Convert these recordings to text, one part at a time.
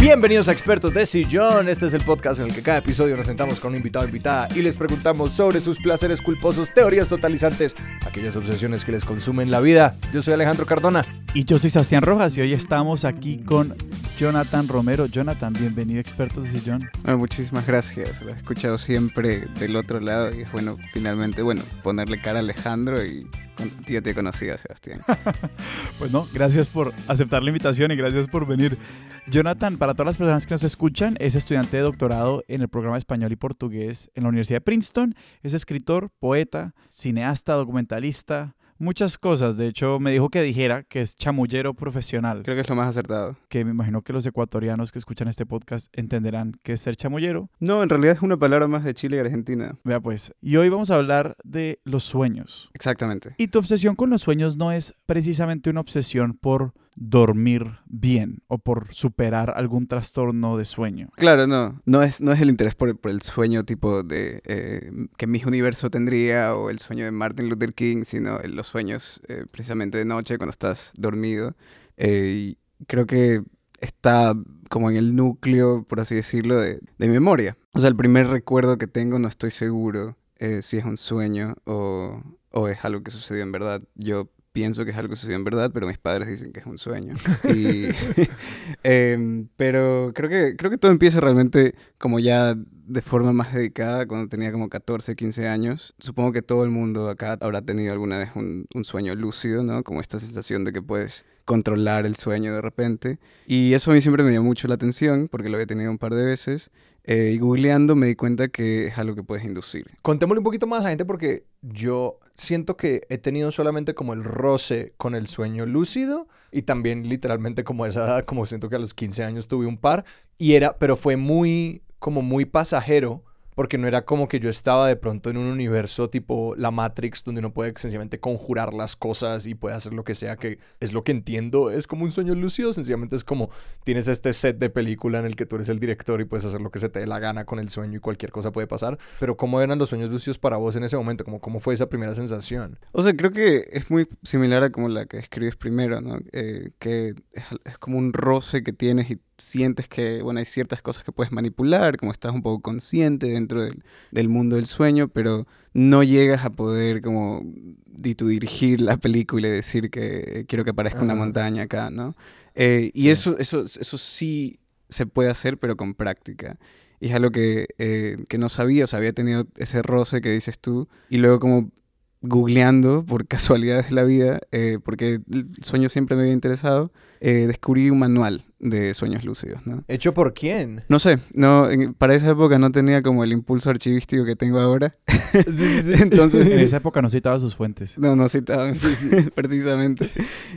Bienvenidos a Expertos de Sillón. Este es el podcast en el que cada episodio nos sentamos con un invitado o invitada y les preguntamos sobre sus placeres culposos, teorías totalizantes, aquellas obsesiones que les consumen la vida. Yo soy Alejandro Cardona. Y yo soy Sebastián Rojas y hoy estamos aquí con Jonathan Romero. Jonathan, bienvenido a Expertos de Sillón. Bueno, muchísimas gracias. Lo he escuchado siempre del otro lado y es bueno finalmente, bueno, ponerle cara a Alejandro y ya te conocía, Sebastián. pues no, gracias por aceptar la invitación y gracias por venir. Jonathan, para todas las personas que nos escuchan, es estudiante de doctorado en el programa español y portugués en la Universidad de Princeton. Es escritor, poeta, cineasta, documentalista, muchas cosas. De hecho, me dijo que dijera que es chamullero profesional. Creo que es lo más acertado. Que me imagino que los ecuatorianos que escuchan este podcast entenderán que es ser chamullero. No, en realidad es una palabra más de Chile y Argentina. Vea pues. Y hoy vamos a hablar de los sueños. Exactamente. Y tu obsesión con los sueños no es precisamente una obsesión por dormir bien o por superar algún trastorno de sueño. Claro, no. No es, no es el interés por, el sueño tipo de eh, que mi universo tendría o el sueño de Martin Luther King, sino los sueños eh, precisamente de noche cuando estás dormido. Eh, y creo que está como en el núcleo, por así decirlo, de, de memoria. O sea, el primer recuerdo que tengo no estoy seguro si es un sueño o, o es algo que sucedió en verdad. Yo pienso que es algo que sucedió en verdad, pero mis padres dicen que es un sueño. Em, pero creo que, creo que todo empieza realmente como ya de forma más dedicada cuando tenía como 14, 15 años. Supongo que todo el mundo acá habrá tenido alguna vez un, un sueño lúcido, ¿no? Como esta sensación de que puedes controlar el sueño de repente. Y eso a mí siempre me llamó mucho la atención porque lo había tenido un par de veces. Eh, y googleando me di cuenta que es algo que puedes inducir. Contémosle un poquito más a la gente porque yo siento que he tenido solamente como el roce con el sueño lúcido y también literalmente como esa edad, como siento que a los 15 años tuve un par y era, pero fue muy, como muy pasajero porque no era como que yo estaba de pronto en un universo tipo la Matrix, donde uno puede sencillamente conjurar las cosas y puede hacer lo que sea, que es lo que entiendo, es como un sueño lúcido, sencillamente es como tienes este set de película en el que tú eres el director y puedes hacer lo que se te dé la gana con el sueño y cualquier cosa puede pasar, pero ¿cómo eran los sueños lúcidos para vos en ese momento? ¿Cómo, cómo fue esa primera sensación? O sea, creo que es muy similar a como la que escribes primero, ¿no? Eh, que es, es como un roce que tienes y sientes que, bueno, hay ciertas cosas que puedes manipular, como estás un poco consciente dentro del, del mundo del sueño, pero no llegas a poder como dirigir la película y decir que quiero que aparezca una montaña acá, ¿no? Eh, y eso, eso, eso sí se puede hacer, pero con práctica. Y es algo que, eh, que no sabía, o sea, había tenido ese roce que dices tú, y luego como googleando por casualidades de la vida, eh, porque el sueño siempre me había interesado, descubrí un manual de sueños lúcidos, ¿no? ¿Hecho por quién? No sé, no, para esa época no tenía como el impulso archivístico que tengo ahora. Entonces, en esa época no citaba sus fuentes. No, no citaba precisamente.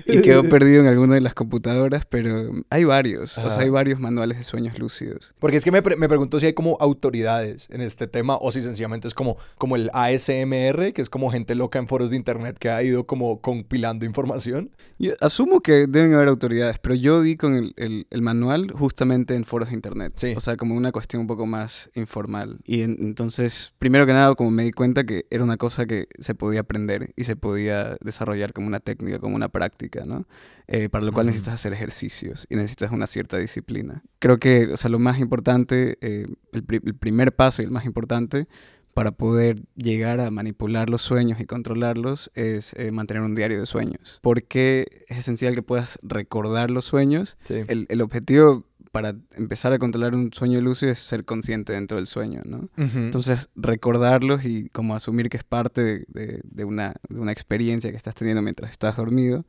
Y quedó perdido en alguna de las computadoras, pero hay varios, o sea, hay varios manuales de sueños lúcidos. Porque es que me, me pregunto si hay como autoridades en este tema o si sencillamente es como, como el ASMR, que es como gente loca en foros de internet que ha ido como compilando información. Yo asumo que deben haber autoridades, pero yo di con el el, manual justamente en foros de internet. O sea, como una cuestión un poco más informal. Y entonces, primero que nada, como me di cuenta que era una cosa que se podía aprender y se podía desarrollar como una técnica, como una práctica, ¿no? Eh, para lo cual necesitas hacer ejercicios y necesitas una cierta disciplina. Creo que, o sea, lo más importante, eh, el, el primer paso y el más importante para poder llegar a manipular los sueños y controlarlos es eh, mantener un diario de sueños. Porque es esencial que puedas recordar los sueños. El, el, objetivo para empezar a controlar un sueño lúcido es ser consciente dentro del sueño, ¿no? Entonces, recordarlos y como asumir que es parte de, de, una, de una experiencia que estás teniendo mientras estás dormido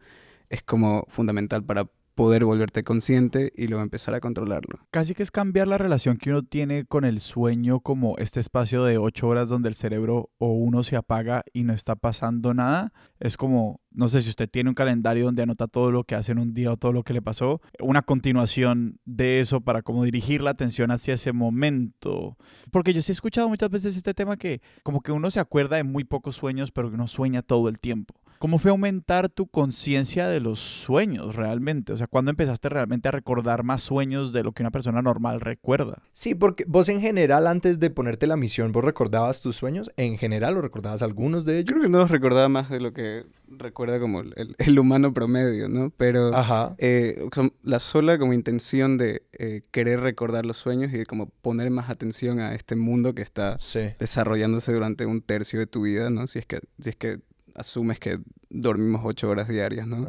es como fundamental para poder volverte consciente y luego empezar a controlarlo. Casi que es cambiar la relación que uno tiene con el sueño como este espacio de ocho horas donde el cerebro o uno se apaga y no está pasando nada. Es como, no sé si usted tiene un calendario donde anota todo lo que hace en un día o todo lo que le pasó, una continuación de eso para como dirigir la atención hacia ese momento. Porque yo sí he escuchado muchas veces este tema que como que uno se acuerda de muy pocos sueños, pero que uno sueña todo el tiempo ¿Cómo fue aumentar tu conciencia de los sueños realmente? O sea, ¿cuándo empezaste realmente a recordar más sueños de lo que una persona normal recuerda? Sí, porque vos en general, antes de ponerte la misión, ¿vos recordabas tus sueños? ¿En general o recordabas algunos de ellos? Creo que no los recordaba más de lo que recuerda como el, humano promedio, ¿no? Pero eh, la sola como intención de eh, querer recordar los sueños y de como poner más atención a este mundo que está desarrollándose durante un tercio de tu vida, ¿no? Si es que, si es que asumes que dormimos ocho horas diarias, ¿no?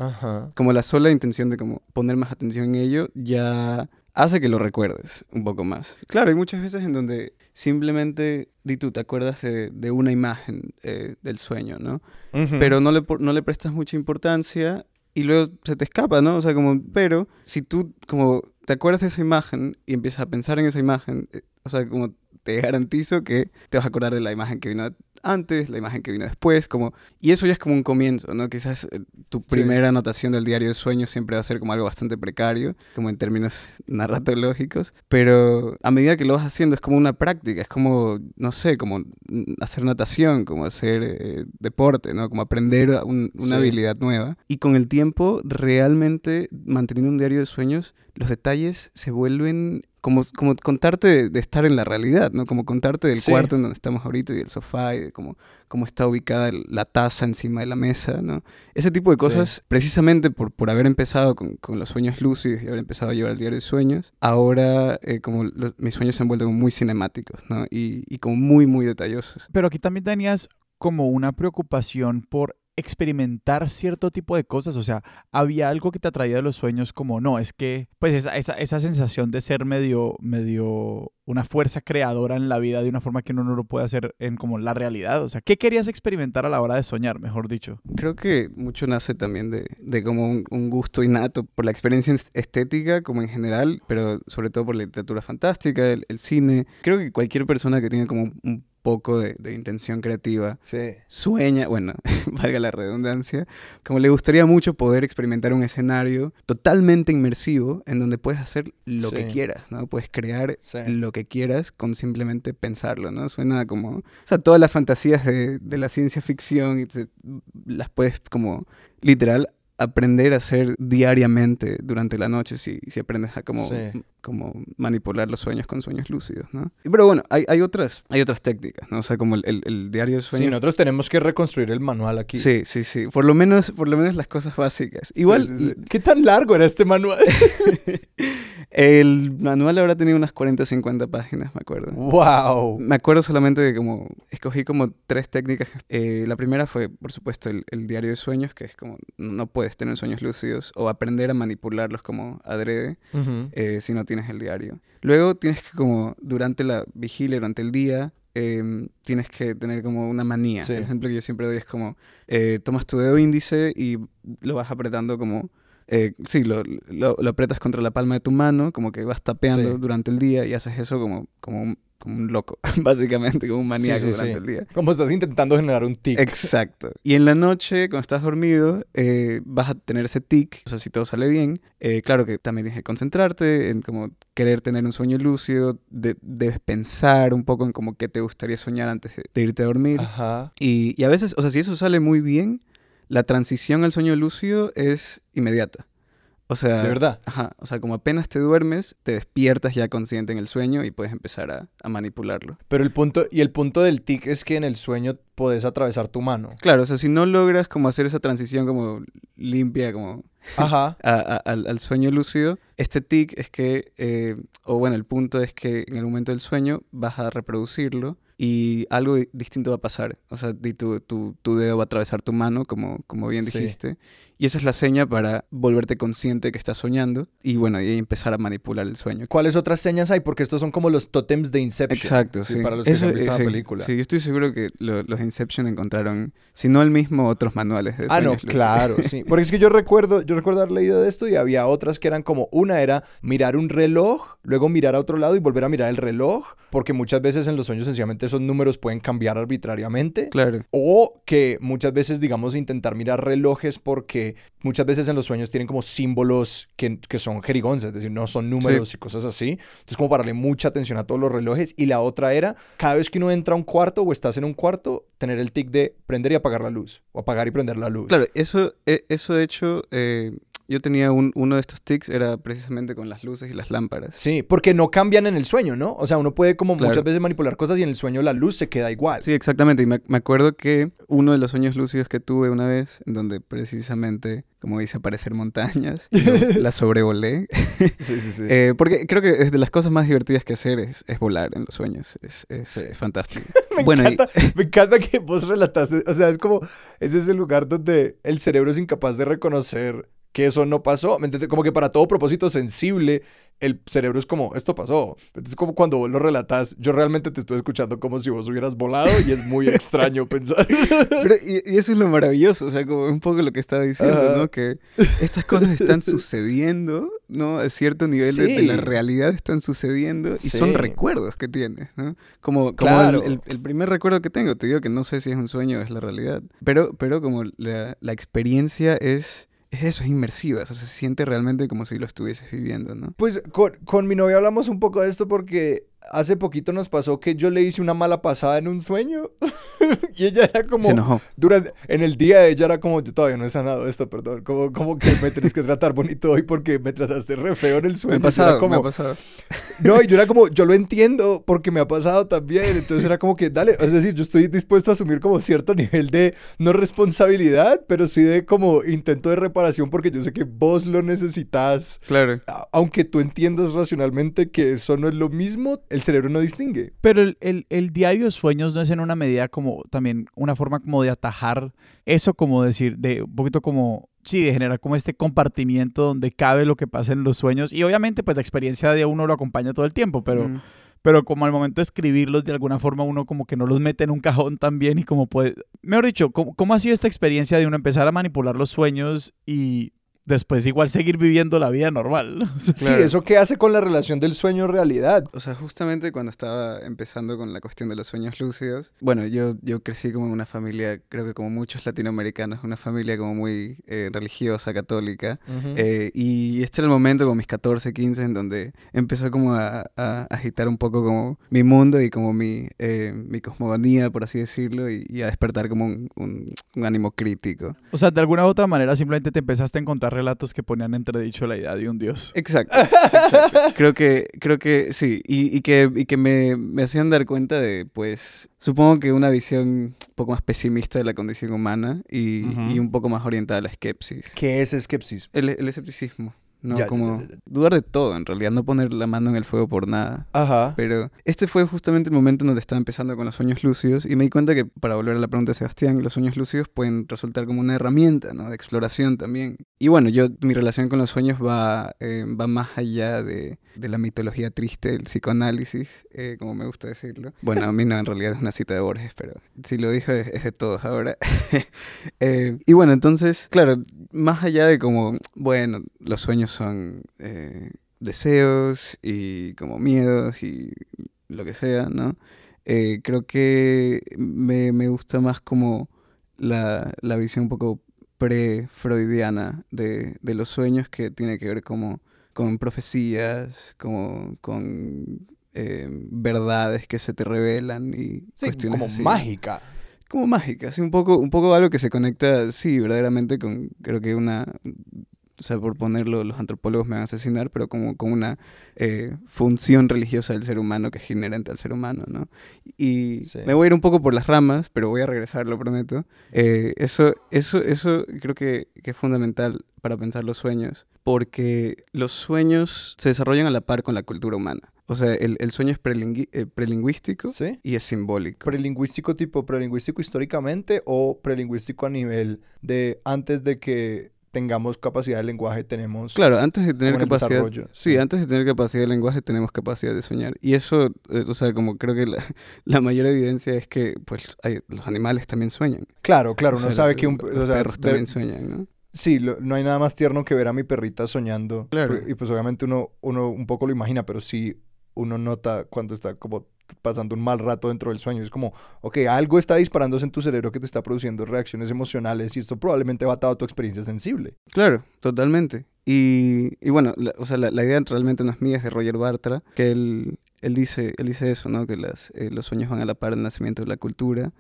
Como la sola intención de como poner más atención en ello ya hace que lo recuerdes un poco más. Claro, hay muchas veces en donde simplemente, di tú, te acuerdas de, una imagen eh, del sueño, ¿no? Pero no le, no le prestas mucha importancia y luego se te escapa, ¿no? O sea, como, pero si tú como te acuerdas de esa imagen y empiezas a pensar en esa imagen, eh, o sea, como te garantizo que te vas a acordar de la imagen que vino antes, la imagen que vino después, como... Y eso ya es como un comienzo, ¿no? Quizás eh, tu primera anotación del diario de sueños siempre va a ser como algo bastante precario, como en términos narratológicos, pero a medida que lo vas haciendo es como una práctica, es como, no sé, como hacer natación, como hacer eh, deporte, ¿no? Como aprender una habilidad nueva. Y con el tiempo, realmente manteniendo un diario de sueños, los detalles se vuelven como, como contarte de, estar en la realidad, ¿no? Como contarte del cuarto en donde estamos ahorita y del sofá y de cómo, cómo está ubicada la taza encima de la mesa, ¿no? Ese tipo de cosas, precisamente por, por haber empezado con, con, los sueños lúcidos y haber empezado a llevar el diario de sueños, ahora eh, como mis sueños se han vuelto muy cinemáticos, ¿no? Y, y como muy, muy detallosos. Pero aquí también tenías como una preocupación por experimentar cierto tipo de cosas? O sea, ¿había algo que te atraía de los sueños como no? Es que, pues esa, esa, esa, sensación de ser medio, medio una fuerza creadora en la vida de una forma que uno no lo puede hacer en como la realidad. O sea, ¿qué querías experimentar a la hora de soñar, mejor dicho? Creo que mucho nace también de, de como un, gusto innato por la experiencia estética como en general, pero sobre todo por la literatura fantástica, el, el cine. Creo que cualquier persona que tenga como un poco de, intención creativa, sueña, bueno, valga la redundancia, como le gustaría mucho poder experimentar un escenario totalmente inmersivo en donde puedes hacer lo que quieras, ¿no? Puedes crear lo que quieras con simplemente pensarlo, ¿no? Suena como, o sea, todas las fantasías de, de la ciencia ficción las puedes como literal aprender a hacer diariamente durante la noche si, si aprendes a como, como manipular los sueños con sueños lúcidos, ¿no? Pero bueno, hay, hay, otras, hay otras técnicas, ¿no? O sea, como el, el, diario de sueños. Sí, nosotros tenemos que reconstruir el manual aquí. Sí, sí, sí. Por lo menos, por lo menos las cosas básicas. Igual... ¿Qué tan largo era este manual? El manual habrá tenido unas 40 o 50 páginas, me acuerdo. ¡Wow! Me acuerdo solamente de como. Escogí como tres técnicas. Eh, la primera fue, por supuesto, el, diario de sueños, que es como. No puedes tener sueños lúcidos o aprender a manipularlos como adrede eh, si no tienes el diario. Luego tienes que, como, durante la vigilia, durante el día, em, tienes que tener como una manía. El ejemplo que yo siempre doy es como, eh, tomas tu dedo índice y lo vas apretando como eh, sí, lo, lo, apretas contra la palma de tu mano, como que vas tapeando durante el día y haces eso como, como, como un loco, básicamente, como un maníaco durante el día. Como estás intentando generar un tic. Exacto. Y en la noche, cuando estás dormido, eh, vas a tener ese tic, o sea, si todo sale bien. Eh, claro que también tienes que concentrarte en como querer tener un sueño lúcido, debes pensar un poco en como qué te gustaría soñar antes de, irte a dormir. Ajá. Y, y a veces, o sea, si eso sale muy bien, la transición al sueño lúcido es inmediata. O sea, de verdad. Ajá, o sea, como apenas te duermes, te despiertas ya consciente en el sueño y puedes empezar a, a, manipularlo. Pero el punto, y el punto del tic es que en el sueño puedes atravesar tu mano. Claro, o sea, si no logras como hacer esa transición como limpia, como Ajá. al, sueño lúcido, este tic es que, eh, o bueno, el punto es que en el momento del sueño vas a reproducirlo y algo distinto va a pasar. O sea, tu, tu, tu dedo va a atravesar tu mano, como, como bien dijiste. Y esa es la seña para volverte consciente que estás soñando y bueno, y empezar a manipular el sueño. ¿Cuáles otras señas hay? Porque estos son como los tótems de Inception. Exacto, sí. Para los que Eso, han visto la película. Sí, yo estoy seguro que los Inception encontraron, si no el mismo, otros manuales de Ah, no, claro, sí. Porque es que yo recuerdo, yo recuerdo haber leído de esto y había otras que eran como, una era mirar un reloj, luego mirar a otro lado y volver a mirar el reloj, porque muchas veces en los sueños sencillamente esos números pueden cambiar arbitrariamente. Claro. O que muchas veces, digamos, intentar mirar relojes porque que muchas veces en los sueños tienen como símbolos que, que son jerigonzas, es decir, no son números y cosas así. Entonces, como para darle mucha atención a todos los relojes. Y la otra era, cada vez que uno entra a un cuarto o estás en un cuarto, tener el tic de prender y apagar la luz, o apagar y prender la luz. Claro, eso, eh, eso de hecho... Eh, yo tenía uno de estos tics, era precisamente con las luces y las lámparas. Sí, porque no cambian en el sueño, ¿no? O sea, uno puede como muchas veces manipular cosas y en el sueño la luz se queda igual. Sí, exactamente. Y me, acuerdo que uno de los sueños lúcidos que tuve una vez, en donde precisamente, como hice aparecer montañas, las sobrevolé. sí, sí, sí. Eh, porque creo que es de las cosas más divertidas que hacer es, volar en los sueños. Es, es, fantástico. me, bueno, encanta, me encanta que vos relataste, o sea, es como, ese es el lugar donde el cerebro es incapaz de reconocer que eso no pasó. Como que para todo propósito sensible, el cerebro es como, esto pasó. Entonces, como cuando vos lo relatas, yo realmente te estoy escuchando como si vos hubieras volado y es muy extraño pensar. Pero, y, eso es lo maravilloso, o sea, como un poco lo que estaba diciendo, ¿no? Que estas cosas están sucediendo, ¿no? A cierto nivel de, la realidad están sucediendo y son recuerdos que tienes, ¿no? Como, como el, primer recuerdo que tengo, te digo que no sé si es un sueño o es la realidad, pero, pero como la, la experiencia es es eso, es inmersiva, o sea, se siente realmente como si lo estuvieses viviendo, ¿no? Pues con, con mi novia hablamos un poco de esto porque hace poquito nos pasó que yo le hice una mala pasada en un sueño. y ella era como. Se enojó. Durante, en el día de ella era como, yo todavía no he sanado esto, perdón. Como, como que me tenés que tratar bonito hoy porque me trataste re feo en el sueño. Me ha pasado, me ha pasado. No, y yo era como, yo lo entiendo porque me ha pasado también. Entonces era como que, dale, es decir, yo estoy dispuesto a asumir como cierto nivel de, no responsabilidad, pero sí de como intento de reparación porque yo sé que vos lo necesitas. Claro. Aunque tú entiendas racionalmente que eso no es lo mismo, el cerebro no distingue. Pero el, el, diario de sueños no es en una medida como también una forma como de atajar eso, como decir, de un poquito como, sí, de generar como este compartimiento donde cabe lo que pasa en los sueños. Y obviamente pues la experiencia de uno lo acompaña todo el tiempo, pero... pero como al momento de escribirlos, de alguna forma uno como que no los mete en un cajón también y como puede... Mejor dicho, ¿cómo, ¿cómo, ha sido esta experiencia de uno empezar a manipular los sueños y después igual seguir viviendo la vida normal. Sí, eso qué hace con la relación del sueño-realidad. O sea, justamente cuando estaba empezando con la cuestión de los sueños lúcidos, bueno, yo, yo crecí como en una familia, creo que como muchos latinoamericanos, una familia como muy eh, religiosa, católica, eh, y este era el momento, como mis 14, 15, en donde empezó como a, agitar un poco como mi mundo y como mi, eh, mi cosmogonía, por así decirlo, y, a despertar como un, un ánimo crítico. O sea, de alguna u otra manera simplemente te empezaste a encontrar relatos que ponían entredicho la idea de un dios. Exacto. Creo que, creo que sí. Y, que, y que me, me, hacían dar cuenta de, pues, supongo que una visión un poco más pesimista de la condición humana y, y un poco más orientada a la esquepsis. ¿Qué es esquepsis? el escepticismo. No, como dudar de todo, en realidad, no poner la mano en el fuego por nada. Ajá. Pero este fue justamente el momento en donde estaba empezando con los sueños lúcidos y me di cuenta que, para volver a la pregunta de Sebastián, los sueños lúcidos pueden resultar como una herramienta, ¿no? De exploración también. Y bueno, yo, mi relación con los sueños va, eh, va más allá de, de, la mitología triste del psicoanálisis, eh, como me gusta decirlo. Bueno, a mí no, en realidad es una cita de Borges, pero si lo dijo es, de todos ahora. Eh, y bueno, entonces, claro, más allá de como, bueno, los sueños son eh, deseos y como miedos y lo que sea, ¿no? Eh, creo que me, gusta más como la, visión un poco pre-freudiana de, los sueños que tiene que ver como con profecías, como con eh, verdades que se te revelan y cuestiones como mágica como mágica, así un poco, un poco algo que se conecta, sí, verdaderamente con, creo que una, o sea, por ponerlo, los antropólogos me van a asesinar, pero como con una eh, función religiosa del ser humano que es inherente al ser humano, ¿no? Y me voy a ir un poco por las ramas, pero voy a regresar, lo prometo. Eh, eso, eso, eso creo que, que es fundamental para pensar los sueños, porque los sueños se desarrollan a la par con la cultura humana. O sea, el, el sueño es eh, prelingüístico y es simbólico. ¿Prelingüístico tipo prelingüístico históricamente o prelingüístico a nivel de antes de que tengamos capacidad de lenguaje tenemos claro antes de tener capacidad sí, antes de tener capacidad de lenguaje tenemos capacidad de soñar. Y eso eh, o sea como creo que la, la, mayor evidencia es que pues hay, los animales también sueñan. Claro claro uno sabe que un los perros también sueñan no Sí, no hay nada más tierno que ver a mi perrita soñando. Claro. Y pues obviamente uno, uno un poco lo imagina, pero sí uno nota cuando está como pasando un mal rato dentro del sueño. Es como, ok, algo está disparándose en tu cerebro que te está produciendo reacciones emocionales y esto probablemente va atado a tu experiencia sensible. Claro, totalmente. Y, y bueno, la, o sea, la, idea realmente no es mía, es de Roger Bartra, que él, él, dice, él dice eso, ¿no? Que las, eh, los sueños van a la par del nacimiento de la cultura.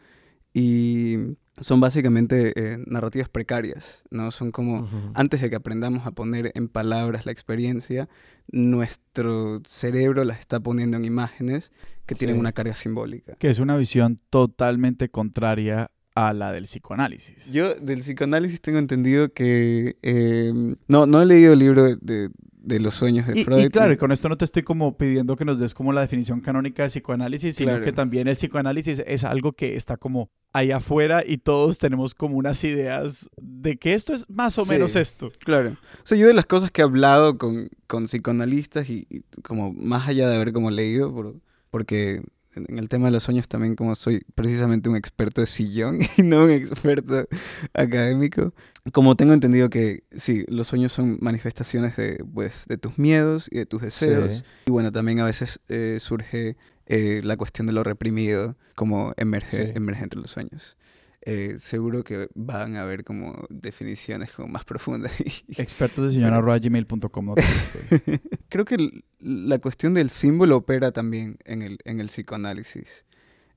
Y son básicamente eh, narrativas precarias, ¿no? Son como, antes de que aprendamos a poner en palabras la experiencia, nuestro cerebro las está poniendo en imágenes que tienen una carga simbólica. Que es una visión totalmente contraria a la del psicoanálisis. Yo del psicoanálisis tengo entendido que... Eh, no, no he leído el libro de, de los sueños de Freud. Y claro, y con esto no te estoy como pidiendo que nos des como la definición canónica de psicoanálisis, sino que también el psicoanálisis es algo que está como ahí afuera y todos tenemos como unas ideas de que esto es más o menos esto. Claro. O sea, yo de las cosas que he hablado con, con psicoanalistas y, como más allá de haber como leído, por, porque en el tema de los sueños también como soy precisamente un experto de sillón y no un experto académico, como tengo entendido que sí, los sueños son manifestaciones de, pues, de tus miedos y de tus deseos. Y bueno, también a veces eh, surge eh, la cuestión de lo reprimido como emerge, emerge entre los sueños. Eh, seguro que van a haber como definiciones como más profundas. Expertos de gmail.com. No Creo que la cuestión del símbolo opera también en el, en el psicoanálisis.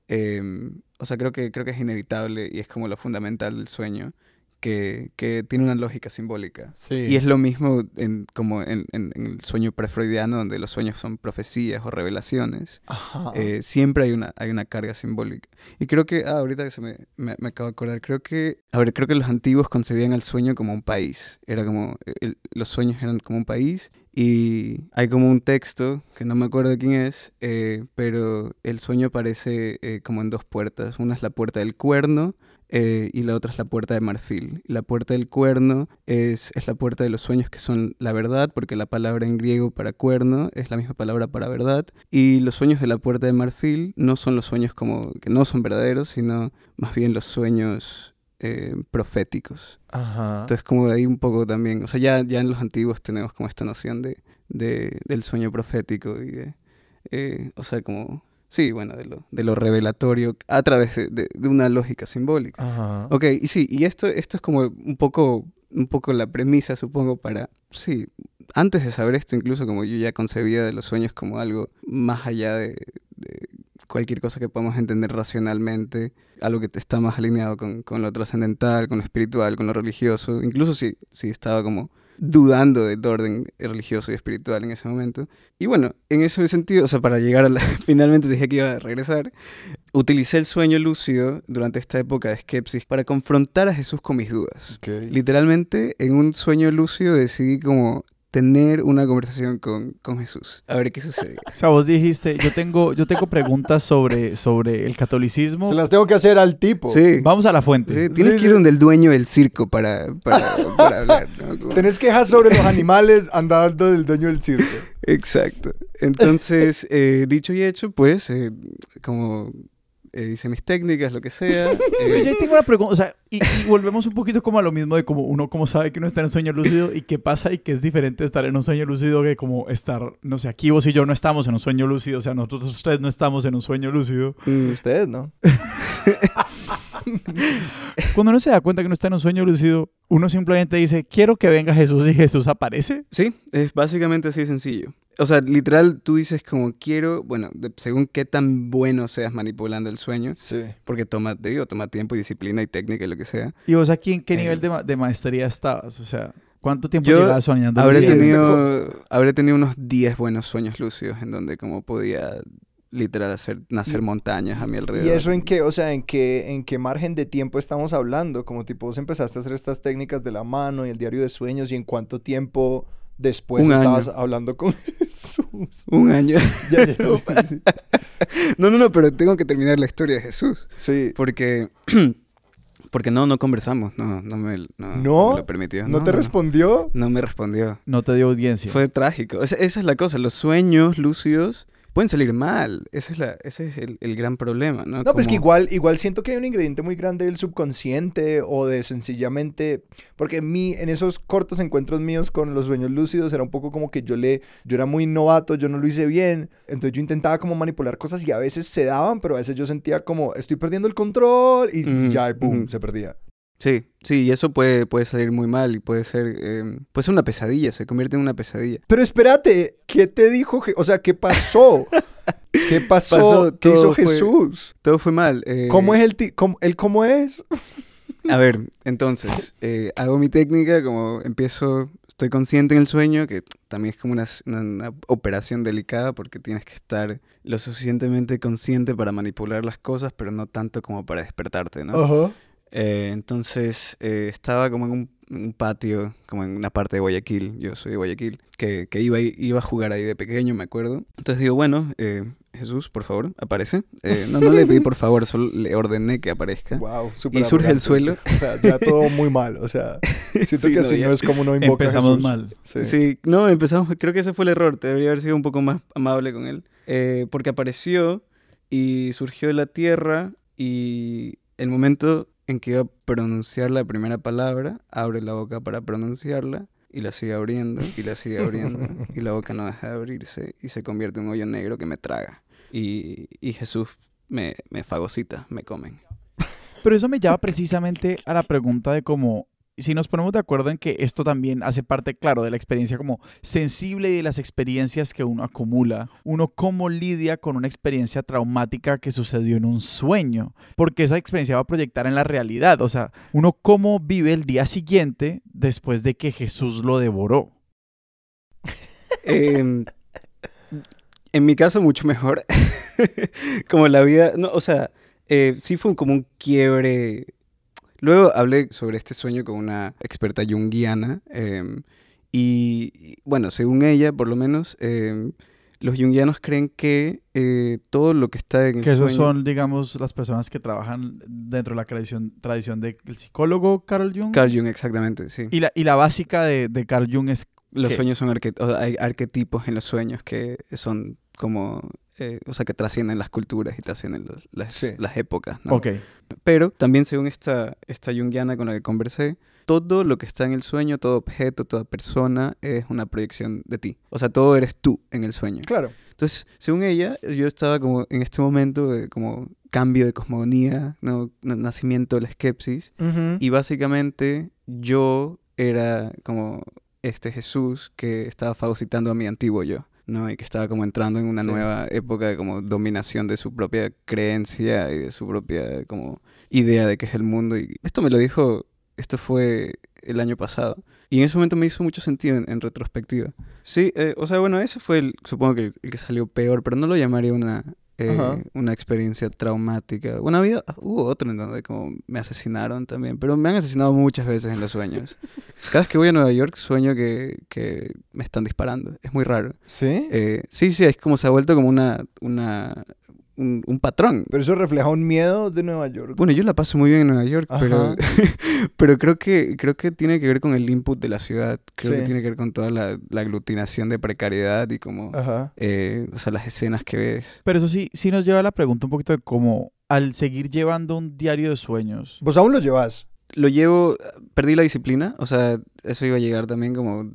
Em, o sea, creo que, creo que es inevitable y es como lo fundamental del sueño que, que, tiene una lógica simbólica. Y es lo mismo en, como en, en, el sueño prefreudiano, donde los sueños son profecías o revelaciones. Eh, siempre hay una, hay una carga simbólica. Y creo que, ah, ahorita que se me, me, acabo de acordar, creo que, a ver, creo que los antiguos concebían el sueño como un país. Era como, los sueños eran como un país. Y hay como un texto, que no me acuerdo de quién es, eh, pero el sueño aparece eh, como en dos puertas. Una es la puerta del cuerno, eh, y la otra es la puerta de marfil. La puerta del cuerno es, es, la puerta de los sueños que son la verdad, porque la palabra en griego para cuerno es la misma palabra para verdad. Y los sueños de la puerta de marfil no son los sueños como que no son verdaderos, sino más bien los sueños eh, proféticos. Entonces como de ahí un poco también, o sea, ya, ya en los antiguos tenemos como esta noción de, de del sueño profético y de, eh, o sea, como Sí, bueno, de lo, de lo revelatorio a través de, de, una lógica simbólica. Ajá. Ok, y sí, y esto, esto es como un poco, un poco la premisa, supongo, para, sí, antes de saber esto, incluso como yo ya concebía de los sueños como algo más allá de, de cualquier cosa que podamos entender racionalmente, algo que está más alineado con, con lo trascendental, con lo espiritual, con lo religioso, incluso si, si estaba como dudando del orden religioso y espiritual en ese momento. Y bueno, en ese sentido, o sea, para llegar a la... Finalmente dije que iba a regresar, utilicé el sueño lúcido durante esta época de esquepsis para confrontar a Jesús con mis dudas. Literalmente, en un sueño lúcido decidí como tener una conversación con, con, Jesús. A ver qué sucede. O sea, vos dijiste, yo tengo, yo tengo preguntas sobre, sobre el catolicismo. Se las tengo que hacer al tipo. Sí. Vamos a la fuente. tienes que ir donde el dueño del circo para, para, para hablar. ¿no? Tenés quejas sobre los animales andando del dueño del circo. Exacto. Entonces, eh, dicho y hecho, pues, eh, como eh, hice mis técnicas, lo que sea. Eh. Yo tengo una pregunta, o sea, y, volvemos un poquito como a lo mismo de como uno como sabe que uno está en un sueño lúcido y qué pasa y que es diferente estar en un sueño lúcido que como estar, no sé, aquí vos y yo no estamos en un sueño lúcido, o sea, nosotros ustedes no estamos en un sueño lúcido. Mm, ustedes no. Cuando uno se da cuenta que uno está en un sueño lúcido, uno simplemente dice, quiero que venga Jesús y Jesús aparece. Sí, es básicamente así sencillo. O sea, literal, tú dices como quiero, bueno, según qué tan bueno seas manipulando el sueño. Sí. Porque toma, te digo, toma tiempo y disciplina y técnica y lo que sea. ¿Y vos aquí en qué eh, nivel de, de, maestría estabas? O sea, ¿cuánto tiempo llevabas soñando? Habré tenido, habré tenido unos 10 buenos sueños lúcidos en donde como podía literal hacer nacer montañas a mi alrededor. ¿Y eso en qué, o sea, en qué, en qué margen de tiempo estamos hablando? Como tipo, vos empezaste a hacer estas técnicas de la mano y el diario de sueños y en cuánto tiempo después estabas hablando con Jesús. Un año. no, no, no, pero tengo que terminar la historia de Jesús. Sí. Porque, porque no, no conversamos, no, no me, lo permitió. ¿No, te respondió? No me respondió. No te dio audiencia. Fue trágico. esa es la cosa, los sueños lúcidos pueden salir mal. Ese es, la, ese es el, gran problema, ¿no? No, pues que igual, igual siento que hay un ingrediente muy grande del subconsciente o de sencillamente, porque mí, en esos cortos encuentros míos con los sueños lúcidos era un poco como que yo le, yo era muy novato, yo no lo hice bien, entonces yo intentaba como manipular cosas y a veces se daban, pero a veces yo sentía como estoy perdiendo el control y, mm, ya, boom, se perdía. Sí, sí, y eso puede, puede salir muy mal y puede ser, eh, puede ser una pesadilla, se convierte en una pesadilla. Pero espérate, ¿qué te dijo? O sea, ¿qué pasó? ¿Qué pasó? ¿Qué hizo Jesús? Todo fue mal. Eh. ¿Cómo es el, cómo, el cómo es? A ver, entonces, eh, hago mi técnica, como empiezo, estoy consciente en el sueño, que también es como una, una, operación delicada porque tienes que estar lo suficientemente consciente para manipular las cosas, pero no tanto como para despertarte, ¿no? Ajá. Eh, entonces eh, estaba como en un, patio, como en una parte de Guayaquil, yo soy de Guayaquil, que, que iba, iba a jugar ahí de pequeño, me acuerdo. Entonces digo, bueno, eh, Jesús, por favor, aparece. no, no le pedí por favor, solo le ordené que aparezca. Wow, y surge el suelo. O sea, ya todo muy mal, o sea, siento que así no es como uno invoca Empezamos mal. Sí. sí. no, empezamos, creo que ese fue el error, debería haber sido un poco más amable con él. porque apareció y surgió de la tierra y el momento en que iba a pronunciar la primera palabra, abre la boca para pronunciarla y la sigue abriendo y la sigue abriendo y la boca no deja de abrirse y se convierte en un hoyo negro que me traga. Y, y Jesús me, me fagocita, me comen. Pero eso me lleva precisamente a la pregunta de cómo si nos ponemos de acuerdo en que esto también hace parte, claro, de la experiencia como sensible y de las experiencias que uno acumula, uno cómo lidia con una experiencia traumática que sucedió en un sueño, porque esa experiencia va a proyectar en la realidad, o sea, uno cómo vive el día siguiente después de que Jesús lo devoró. Em, en mi caso, mucho mejor. como la vida, no, o sea, eh, sí fue como un quiebre Luego hablé sobre este sueño con una experta junguiana em, y, bueno, según ella, por lo menos, em, los junguianos creen que eh, todo lo que está en el que esos son, digamos, las personas que trabajan dentro de la tradición, tradición del psicólogo Carl Jung. Carl Jung, exactamente, sí. Y la, y la básica de, de Carl Jung es... Los sueños son hay arquetipos en los sueños que son como eh, o sea, que trascienden las culturas y trascienden las, las, épocas, ¿no? Ok. Pero también según esta, esta junguiana con la que conversé, todo lo que está en el sueño, todo objeto, toda persona es una proyección de ti. O sea, todo eres tú en el sueño. Claro. Entonces, según ella, yo estaba como en este momento de como cambio de cosmogonía, ¿no? nacimiento de la esquepsis, y básicamente yo era como este Jesús que estaba fagocitando a mi antiguo yo. ¿No? Y que estaba como entrando en una nueva época de como dominación de su propia creencia y de su propia como idea de qué es el mundo. Y esto me lo dijo, esto fue el año pasado. Y en ese momento me hizo mucho sentido en, retrospectiva. Sí, eh, o sea, bueno, ese fue el, supongo que el que salió peor, pero no lo llamaría una eh, una experiencia traumática. Una vida, hubo otro en donde como me asesinaron también, pero me han asesinado muchas veces en los sueños. Cada vez que voy a Nueva York sueño que, que me están disparando. Es muy raro. ¿Sí? Eh, sí, sí, es como se ha vuelto como una, una, un, patrón. Pero eso refleja un miedo de Nueva York. Bueno, yo la paso muy bien en Nueva York, pero, pero creo, que, creo que tiene que ver con el input de la ciudad. Creo que tiene que ver con toda la, aglutinación de precariedad y como, eh, o sea, las escenas que ves. Pero eso sí, sí nos lleva a la pregunta un poquito de cómo, al seguir llevando un diario de sueños. ¿Vos aún lo llevas? Lo llevo, perdí la disciplina, o sea, eso iba a llegar también como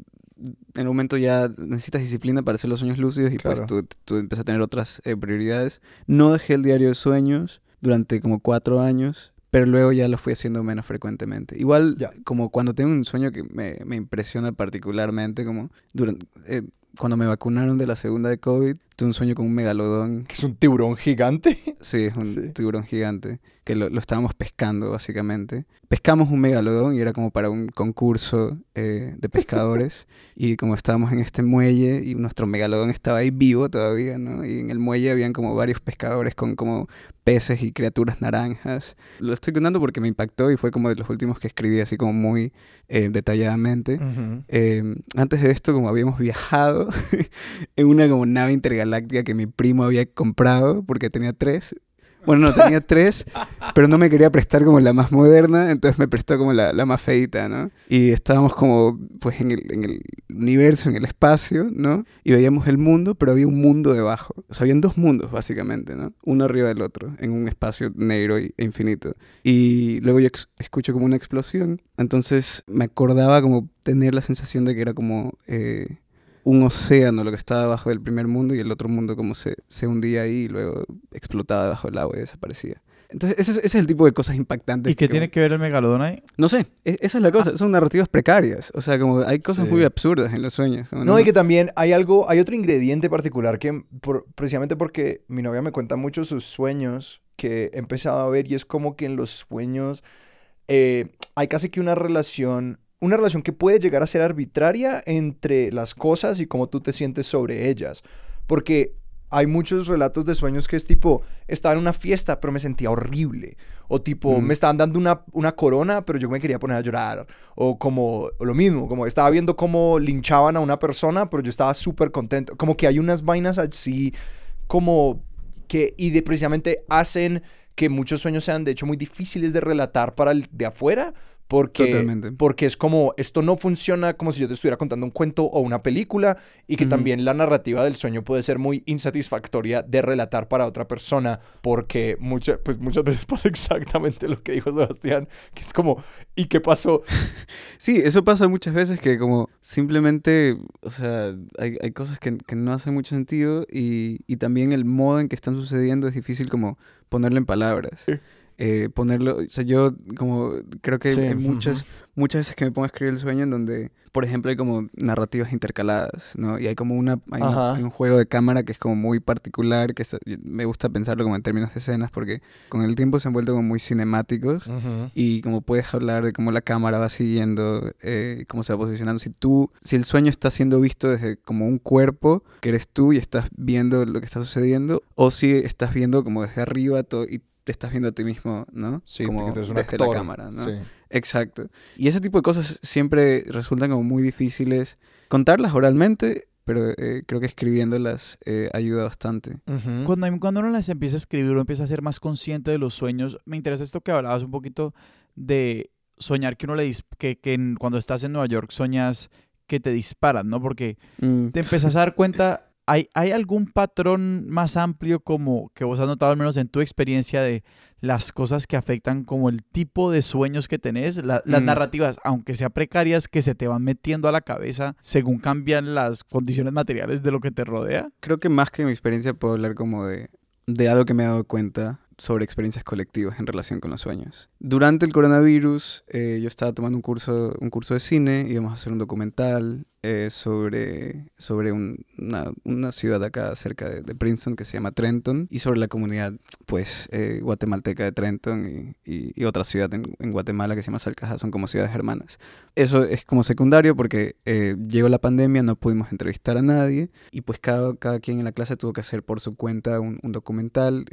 en un momento ya necesitas disciplina para hacer los sueños lúcidos y pues tú, tú empiezas a tener otras eh, prioridades. No dejé el diario de sueños durante como cuatro años, pero luego ya lo fui haciendo menos frecuentemente. Igual, como cuando tengo un sueño que me, me impresiona particularmente, como durante, eh, cuando me vacunaron de la segunda de COVID, tuve un sueño con un megalodón. ¿Que es un tiburón gigante? Sí, es un tiburón gigante, que lo, lo, estábamos pescando básicamente. Pescamos un megalodón y era como para un concurso eh, de pescadores. y como estábamos en este muelle y nuestro megalodón estaba ahí vivo todavía, ¿no? Y en el muelle habían como varios pescadores con como peces y criaturas naranjas. Lo estoy contando porque me impactó y fue como de los últimos que escribí así como muy eh, detalladamente. Em, antes de esto como habíamos viajado en una como nave intergaláctica que mi primo había comprado porque tenía tres. Bueno, no, tenía tres, pero no me quería prestar como la más moderna, entonces me prestó como la, la más feita, ¿no? Y estábamos como, pues, en el, en el universo, en el espacio, ¿no? Y veíamos el mundo, pero había un mundo debajo. O sea, habían dos mundos, básicamente, ¿no? Uno arriba del otro, en un espacio negro e infinito. Y luego yo escucho como una explosión, entonces me acordaba como tener la sensación de que era como... Eh, un océano lo que estaba debajo del primer mundo y el otro mundo como se, se hundía ahí y luego explotaba debajo del agua y desaparecía. Entonces, ese, es el tipo de cosas impactantes. ¿Y qué tiene que ver el megalodón ahí? No sé, e, esa es la cosa, ah. son narrativas precarias. O sea, como hay cosas muy absurdas en los sueños. No, y que también hay algo, hay otro ingrediente particular que precisamente porque mi novia me cuenta mucho sus sueños que he empezado a ver y es como que en los sueños eh, hay casi que una relación una relación que puede llegar a ser arbitraria entre las cosas y cómo tú te sientes sobre ellas. Porque hay muchos relatos de sueños que es tipo, estaba en una fiesta, pero me sentía horrible. O tipo, me estaban dando una, una, corona, pero yo me quería poner a llorar. O como lo mismo, como estaba viendo cómo linchaban a una persona, pero yo estaba súper contento. Como que hay unas vainas así, como que, y de precisamente hacen que muchos sueños sean de hecho muy difíciles de relatar para el de afuera, porque, porque es como, esto no funciona como si yo te estuviera contando un cuento o una película y que también la narrativa del sueño puede ser muy insatisfactoria de relatar para otra persona porque mucha, pues muchas veces pasa exactamente lo que dijo Sebastián, que es como, ¿y qué pasó? Sí, eso pasa muchas veces que como simplemente, o sea, hay, hay cosas que, que, no hacen mucho sentido y, y también el modo en que están sucediendo es difícil como ponerlo en palabras. Sí. Eh, ponerlo, o sea, yo como creo que hay muchas, muchas veces que me pongo a escribir el sueño en donde, por ejemplo, hay como narrativas intercaladas, ¿no? Y hay como una, hay, un juego de cámara que es como muy particular, que me gusta pensarlo como en términos de escenas, porque con el tiempo se han vuelto como muy cinemáticos y como puedes hablar de cómo la cámara va siguiendo, eh, cómo se va posicionando. Si tú, si el sueño está siendo visto desde como un cuerpo, que eres tú y estás viendo lo que está sucediendo, o si estás viendo como desde arriba todo y te estás viendo a ti mismo, ¿no? Sí, como desde la cámara, ¿no? Sí. Exacto. Y ese tipo de cosas siempre resultan como muy difíciles contarlas oralmente, pero eh, creo que escribiéndolas eh, ayuda bastante. cuando, cuando uno las empieza a escribir, uno empieza a ser más consciente de los sueños. Me interesa esto que hablabas un poquito de soñar que uno le que, que cuando estás en Nueva York soñas que te disparan, ¿no? Porque mm. te empiezas a dar cuenta ¿Hay, algún patrón más amplio como que vos has notado al menos en tu experiencia de las cosas que afectan como el tipo de sueños que tenés, las mm. narrativas, aunque sean precarias, que se te van metiendo a la cabeza según cambian las condiciones materiales de lo que te rodea? Creo que más que mi experiencia puedo hablar como de, de algo que me he dado cuenta sobre experiencias colectivas en relación con los sueños. Durante el coronavirus, eh, yo estaba tomando un curso, un curso de cine, íbamos a hacer un documental eh, sobre, sobre una, una, ciudad acá cerca de, Princeton que se llama Trenton y sobre la comunidad pues eh, guatemalteca de Trenton y, y, otra ciudad en, en, Guatemala que se llama Salcaja, son como ciudades hermanas. Eso es como secundario porque eh, llegó la pandemia, no pudimos entrevistar a nadie y pues cada, cada quien en la clase tuvo que hacer por su cuenta un, un documental,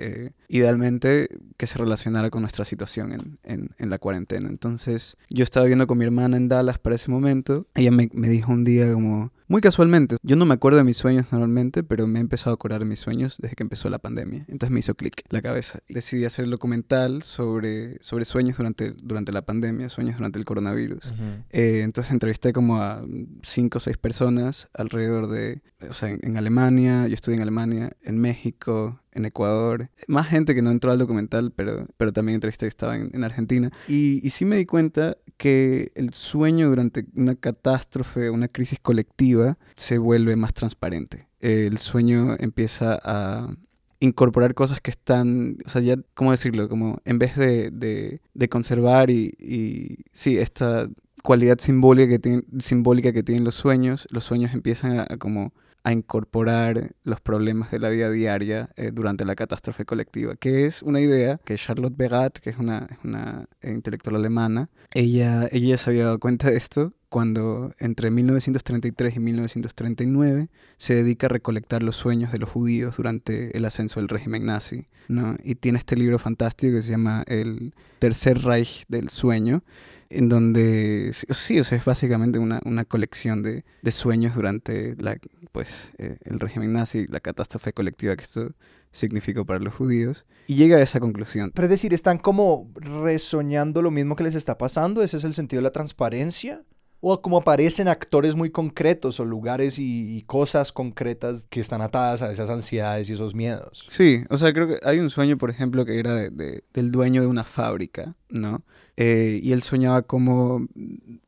idealmente que se relacionara con nuestra situación en, en, en, la cuarentena. Entonces yo estaba viendo con mi hermana en Dallas para ese momento, ella me, me dijo un día como muy casualmente. Yo no me acuerdo de mis sueños normalmente, pero me he empezado a acordar de mis sueños desde que empezó la pandemia. Entonces me hizo clic la cabeza. Decidí hacer el documental sobre, sobre sueños durante, durante la pandemia, sueños durante el coronavirus. Eh, entonces entrevisté como a cinco o seis personas alrededor de, o sea, en, Alemania, yo estudié en Alemania, en México, en Ecuador. Más gente que no entró al documental, pero, pero también entrevisté que estaba en, Argentina. Y, y sí me di cuenta que el sueño durante una catástrofe, una crisis colectiva, se vuelve más transparente. El sueño empieza a incorporar cosas que están, o sea, ya, ¿cómo decirlo? Como en vez de, de, conservar y, y, sí, esta cualidad simbólica que, tiene, simbólica que tienen los sueños, los sueños empiezan a como a incorporar los problemas de la vida diaria eh, durante la catástrofe colectiva, que es una idea que Charlotte Begat, que es una, una intelectual alemana, ella, ella se había dado cuenta de esto cuando entre 1933 y 1939 se dedica a recolectar los sueños de los judíos durante el ascenso del régimen nazi. ¿no? Y tiene este libro fantástico que se llama El Tercer Reich del Sueño, en donde sí, o sea, es básicamente una, una colección de, de, sueños durante la, pues eh, el régimen nazi, la catástrofe colectiva que esto significó para los judíos, y llega a esa conclusión. Pero es decir, están como resoñando lo mismo que les está pasando, ese es el sentido de la transparencia o como aparecen actores muy concretos o lugares y, cosas concretas que están atadas a esas ansiedades y esos miedos. Sí, o sea, creo que hay un sueño, por ejemplo, que era de, del dueño de una fábrica, ¿no? Eh, y él soñaba como,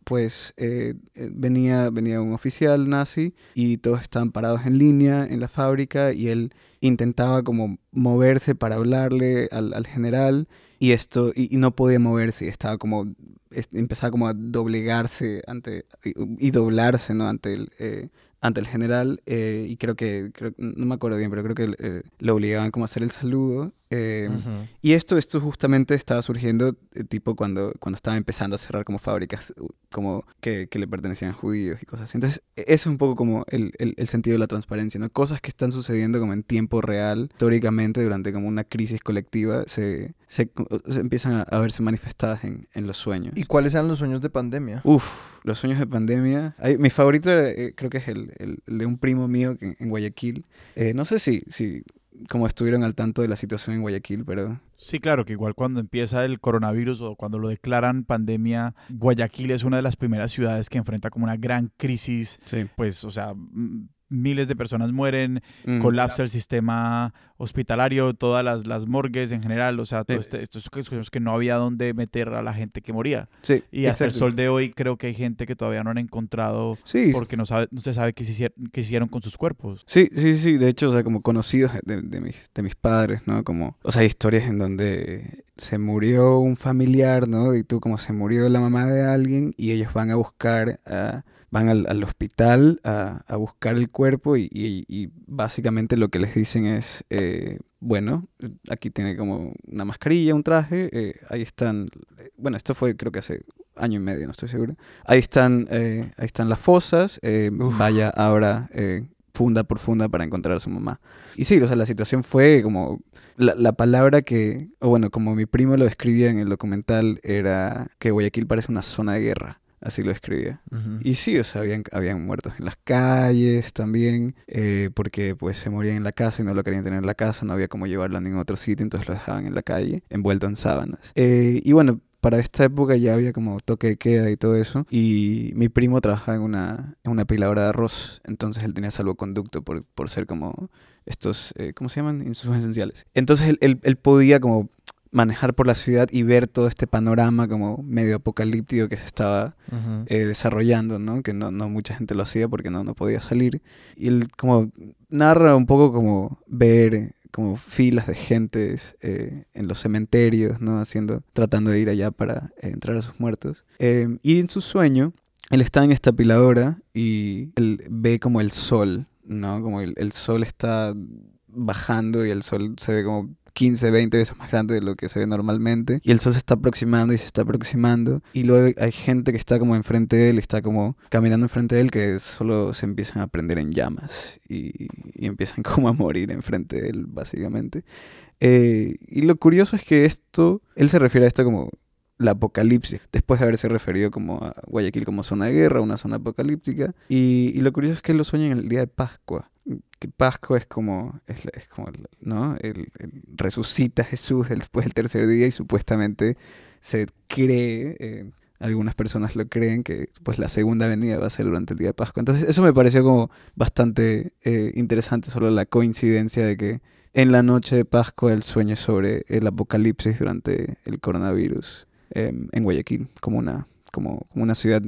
pues, eh, eh, venía, venía un oficial nazi y todos estaban parados en línea en la fábrica y él intentaba como moverse para hablarle al, al general y esto y, no podía moverse y estaba como empezaba como a doblegarse ante y, doblarse no ante el eh, ante el general eh, y creo que, no me acuerdo bien, pero creo que eh, lo obligaban como a hacer el saludo. Eh, y esto, esto justamente estaba surgiendo tipo cuando, cuando estaba empezando a cerrar como fábricas como que, que, le pertenecían a judíos y cosas así. Entonces, e, eso es un poco como el, el, sentido de la transparencia, ¿no? Cosas que están sucediendo como en tiempo real, históricamente, durante como una crisis colectiva, se, se, empiezan a, verse manifestadas en, en, los sueños. ¿Y cuáles eran los sueños de pandemia? Uf, los sueños de pandemia. mi favorito creo que es el, el, de un primo mío que, en Guayaquil. Eh, no sé si, si como estuvieron al tanto de la situación en Guayaquil, pero... Sí, claro, que igual cuando empieza el coronavirus o cuando lo declaran pandemia, Guayaquil es una de las primeras ciudades que enfrenta como una gran crisis, sí. pues, o sea, miles de personas mueren, mm. colapsa el sistema hospitalario, todas las, las morgues en general, o sea, todo este, estos es que no había dónde meter a la gente que moría. Sí, y hasta el sol de hoy creo que hay gente que todavía no han encontrado porque no, sabe, no se sabe qué hicieron, qué hicieron con sus cuerpos. Sí, sí, sí, de hecho, o sea, como conocidos de, de, mis, de mis padres, ¿no? Como, o sea, hay historias en donde se murió un familiar, ¿no? Y tú como se murió la mamá de alguien y ellos van a buscar a van al, hospital a, buscar el cuerpo y, básicamente lo que les dicen es, eh, bueno, aquí tiene como una mascarilla, un traje, eh, ahí están, eh, bueno, esto fue creo que hace año y medio, no estoy seguro, ahí están, ahí están las fosas, vaya ahora funda por funda para encontrar a su mamá. Y sí, o sea, la situación fue como la, la, palabra que, o bueno, como mi primo lo describía en el documental, era que Guayaquil parece una zona de guerra. Así lo escribía. Y sí, o sea, habían, habían muertos en las calles también, eh, porque pues se morían en la casa y no lo querían tener en la casa, no había cómo llevarlo a ningún otro sitio, entonces lo dejaban en la calle, envuelto en sábanas. Eh, y bueno, para esta época ya había como toque de queda y todo eso. Y mi primo trabajaba en una, en una piladora de arroz, entonces él tenía salvoconducto por, por ser como estos, eh, ¿cómo se llaman? Insumos esenciales. Entonces él, él, él, podía como manejar por la ciudad y ver todo este panorama como medio apocalíptico que se estaba eh, desarrollando, ¿no? Que no, no, mucha gente lo hacía porque no, no podía salir. Y él como narra un poco como ver como filas de gentes eh, en los cementerios, ¿no? Haciendo, tratando de ir allá para eh, entrar a sus muertos. y en su sueño, él está en esta piladora y él ve como el sol, ¿no? Como el, el sol está bajando y el sol se ve como 15, 20 veces más grande de lo que se ve normalmente. Y el sol se está aproximando y se está aproximando. Y luego hay gente que está como enfrente de él, está como caminando enfrente de él, que solo se empiezan a prender en llamas. Y, empiezan como a morir enfrente de él, básicamente. Eh, y lo curioso es que esto, él se refiere a esto como la apocalipsis, después de haberse referido como a Guayaquil como zona de guerra, una zona apocalíptica. Y, lo curioso es que él lo sueña en el día de Pascua que Pascua es como, es, como ¿no? El, resucita Jesús después del tercer día y supuestamente se cree, eh, algunas personas lo creen, que pues la segunda venida va a ser durante el día de Pascua. Entonces eso me pareció como bastante eh, interesante, solo la coincidencia de que en la noche de Pascua el sueño sobre el apocalipsis durante el coronavirus em, en Guayaquil, como una como, una ciudad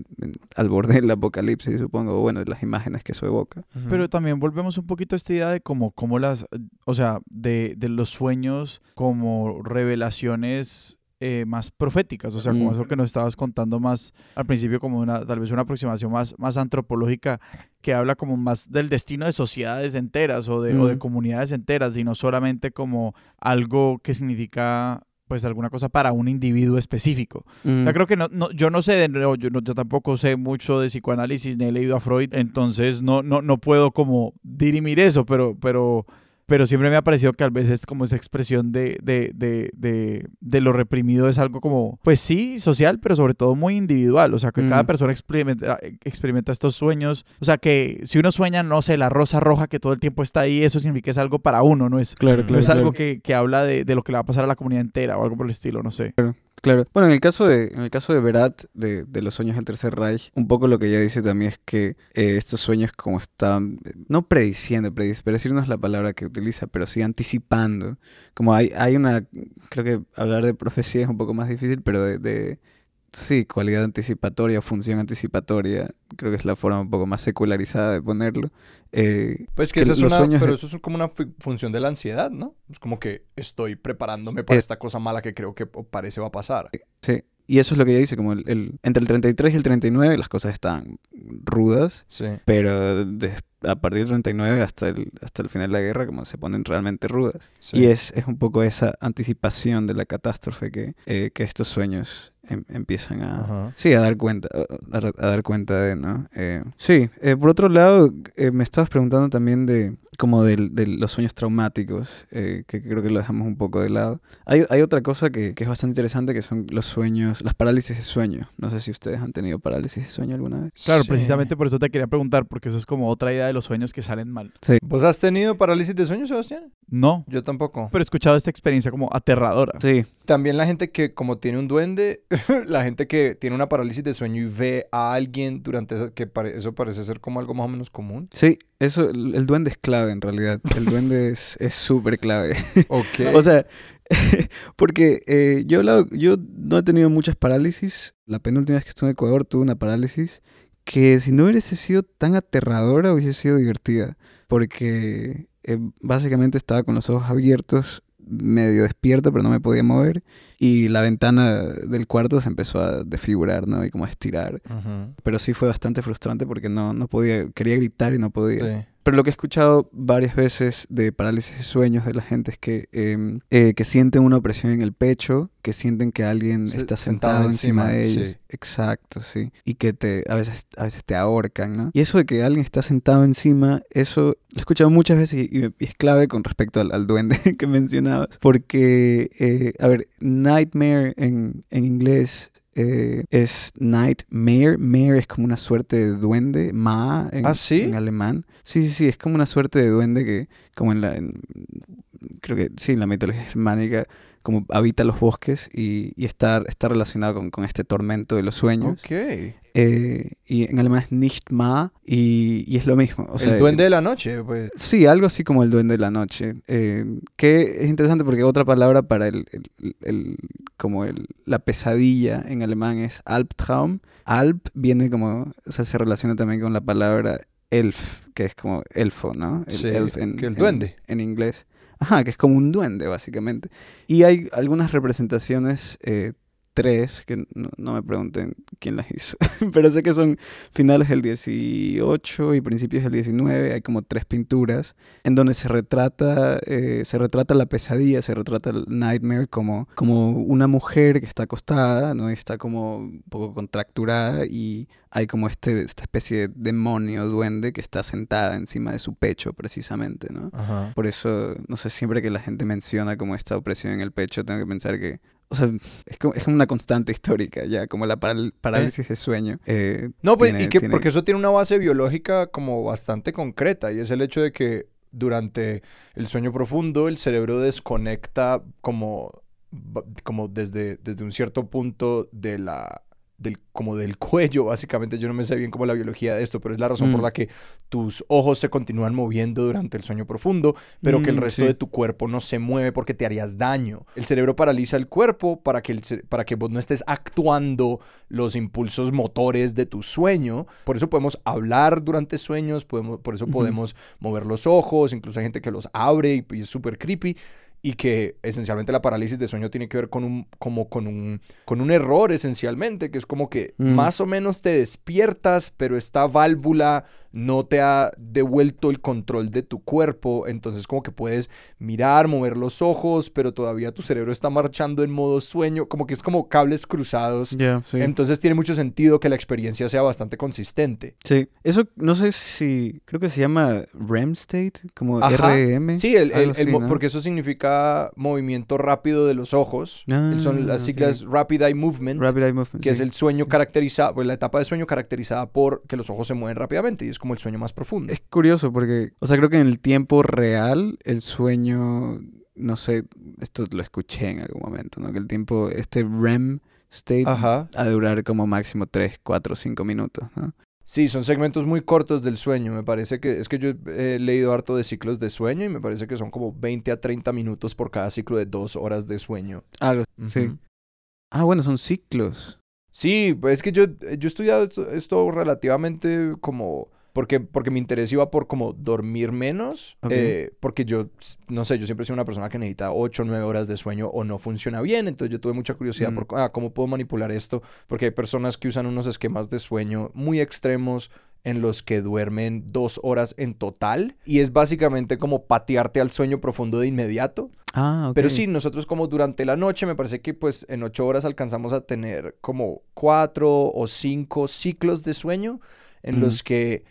al borde del apocalipsis, supongo, bueno, de las imágenes que eso evoca. Pero también volvemos un poquito a esta idea de como, como las, o sea, de, de los sueños como revelaciones eh, más proféticas, o sea, como eso que nos estabas contando más al principio, como una, tal vez una aproximación más, más antropológica que habla como más del destino de sociedades enteras o de, o de comunidades enteras y no solamente como algo que significa pues alguna cosa para un individuo específico. O creo que no, no, yo no sé, de, yo, yo tampoco sé mucho de psicoanálisis ni he leído a Freud, entonces no, no, no puedo como dirimir eso, pero, pero pero siempre me ha parecido que a veces como esa expresión de, de, de, de, de lo reprimido es algo como, pues sí, social, pero sobre todo muy individual. O sea, que cada Mm. persona experimenta, experimenta estos sueños. O sea, que si uno sueña, no sé, la rosa roja que todo el tiempo está ahí, eso significa que es algo para uno, no es, Claro, no es algo que, que habla de, de lo que le va a pasar a la comunidad entera o algo por el estilo, no sé. Claro. Bueno, en el caso de, en el caso de Berat, de, de los sueños del Tercer Reich, un poco lo que ella dice también es que eh, estos sueños como están, eh, no prediciendo, predic predecir no es la palabra que utiliza, pero sí anticipando. Como hay, hay una, creo que hablar de profecía es un poco más difícil, pero de, de sí, cualidad anticipatoria, función anticipatoria, creo que es la forma un poco más secularizada de ponerlo. Eh, Pues que, que esa es una, sueños pero de- eso es como una fu- función de la ansiedad, ¿no? Es como que estoy preparándome para Eh. esta cosa mala que creo que parece va a pasar. sí. Y eso es lo que ella dice, como el, el- entre el 33 y el 39 las cosas están rudas, Sí. pero de- a partir del 39 hasta el, hasta el final de la guerra como se ponen realmente rudas. sí. Y es, es un poco esa anticipación de la catástrofe que, eh, que estos sueños em- empiezan a... Ajá. Sí, a dar cuenta, a, a dar cuenta de, ¿no? Eh, sí, eh, por otro lado, eh, me estabas preguntando también de como del- de, los sueños traumáticos, eh, que creo que lo dejamos un poco de lado. Hay, hay otra cosa que, que es bastante interesante, que son los sueños, las parálisis de sueño. No sé si ustedes han tenido parálisis de sueño alguna vez. Claro, Sí. precisamente por eso te quería preguntar, porque eso es como otra idea de los sueños que salen mal. ¿Vos has tenido parálisis de sueño, Sebastián? No, Yo tampoco. pero he escuchado esta experiencia como aterradora. Sí, También la gente que como tiene un duende, la gente que tiene una parálisis de sueño y ve a alguien durante esa, que pare- eso parece ser como algo más o menos común. Sí, eso, el, el duende es clave en realidad. El duende es súper clave. Ok. O sea, porque eh, yo, he hablado- yo no he tenido muchas parálisis. La penúltima vez que estuve en Ecuador tuve una parálisis que si no hubiese sido tan aterradora hubiese sido divertida. Porque eh, básicamente estaba con los ojos abiertos, medio despierto, pero no me podía mover. Y la ventana del cuarto se empezó a desfigurar, ¿no? Y como a estirar. Pero sí fue bastante frustrante porque no, no podía, quería gritar y no podía. Sí. Pero lo que he escuchado varias veces de parálisis de sueños de la gente es que, eh, eh, que sienten una opresión en el pecho, que sienten que alguien Se- está sentado sentado, encima, de ellos. sí. Exacto, sí. Y que te, a, veces, a veces te ahorcan, ¿no? Y eso de que alguien está sentado encima, eso lo he escuchado muchas veces y, y es clave con respecto al, al duende que mencionabas. Porque, eh, a ver, nightmare en, en inglés eh, es nightmare. Mare es como una suerte de duende, ma en, ¿Ah, sí? en alemán. Sí, sí, sí, es como una suerte de duende que, como en la, en- creo que sí, en la mitología germánica, como habita los bosques y, y está, está relacionado con, con este tormento de los sueños. Ok. Eh, y en alemán es nicht ma y, y es lo mismo. O sea, el duende de la noche, pues. Sí, algo así como el duende de la noche. eh, que es interesante porque otra palabra para el, el- el- como el, la pesadilla en alemán es Albtraum. Alp viene como, o sea, se relaciona también con la palabra elf, que es como elfo, ¿no? El Sí, elf en, que el en- duende. En, inglés. Ajá, que es como un duende, básicamente. Y hay algunas representaciones, eh, tres, que no, no me pregunten quién las hizo, pero sé que son finales del 18 y principios del 19, hay como tres pinturas en donde se retrata, eh, se retrata la pesadilla, se retrata el nightmare como, como una mujer que está acostada, ¿no? Y está como un poco contracturada y hay como este, esta especie de demonio, duende, que está sentada encima de su pecho precisamente, ¿no? Ajá. Por eso, no sé, siempre que la gente menciona como esta opresión en el pecho, tengo que pensar que, o sea, es como, es una constante histórica ya, como la paral- parálisis de sueño. eh, No, pues, tiene- y que, tiene- porque eso tiene una base biológica como bastante concreta y es el hecho de que durante el sueño profundo el cerebro desconecta como, como desde, desde un cierto punto de la del, como del cuello, básicamente. Yo no me sé bien cómo la biología de esto, pero es la razón por Mm. la que tus ojos se continúan moviendo durante el sueño profundo, pero que el Mm, resto sí. de tu cuerpo no se mueve porque te harías daño. El cerebro paraliza el cuerpo para que, el para que vos no estés actuando los impulsos motores de tu sueño. Por eso podemos hablar durante sueños, podemos, por eso podemos mover los ojos, incluso hay gente que los abre y, y es súper creepy. Y que esencialmente la parálisis de sueño tiene que ver con un, como con un, con un error esencialmente, que es como que Mm. más o menos te despiertas, pero esta válvula no te ha devuelto el control de tu cuerpo, entonces como que puedes mirar, mover los ojos, pero todavía tu cerebro está marchando en modo sueño, como que es como cables cruzados. Entonces tiene mucho sentido que la experiencia sea bastante consistente. Sí, eso no sé si, creo que se llama REM state, como REM. Sí, el, porque eso significa movimiento rápido de los ojos. son las ah, siglas Rapid Eye Movement, que es el sueño caracterizado, pues la etapa de sueño caracterizada por que los ojos se mueven rápidamente y es como el sueño más profundo. Es curioso porque, o sea, creo que en el tiempo real el sueño, no sé, esto lo escuché en algún momento, ¿no? Que el tiempo, este REM state, a durar como máximo 3, 4, 5 minutos, ¿no? Sí, son segmentos muy cortos del sueño. Me parece que es que yo he leído harto de ciclos de sueño y me parece que son como 20 a 30 minutos por cada ciclo de dos horas de sueño. Algo, sí. Ah, bueno, son ciclos. Sí, pues es que yo, yo he estudiado esto, relativamente como... Porque, porque mi interés iba por como dormir menos. Eh, porque yo, no sé, yo siempre he sido una persona que necesita 8 o 9 horas de sueño o no funciona bien. Entonces yo tuve mucha curiosidad por ah, cómo puedo manipular esto. Porque hay personas que usan unos esquemas de sueño muy extremos en los que duermen dos horas en total y es básicamente como patearte al sueño profundo de inmediato. Ah, Pero sí, nosotros como durante la noche me parece que pues en ocho horas alcanzamos a tener como cuatro o cinco ciclos de sueño en los que...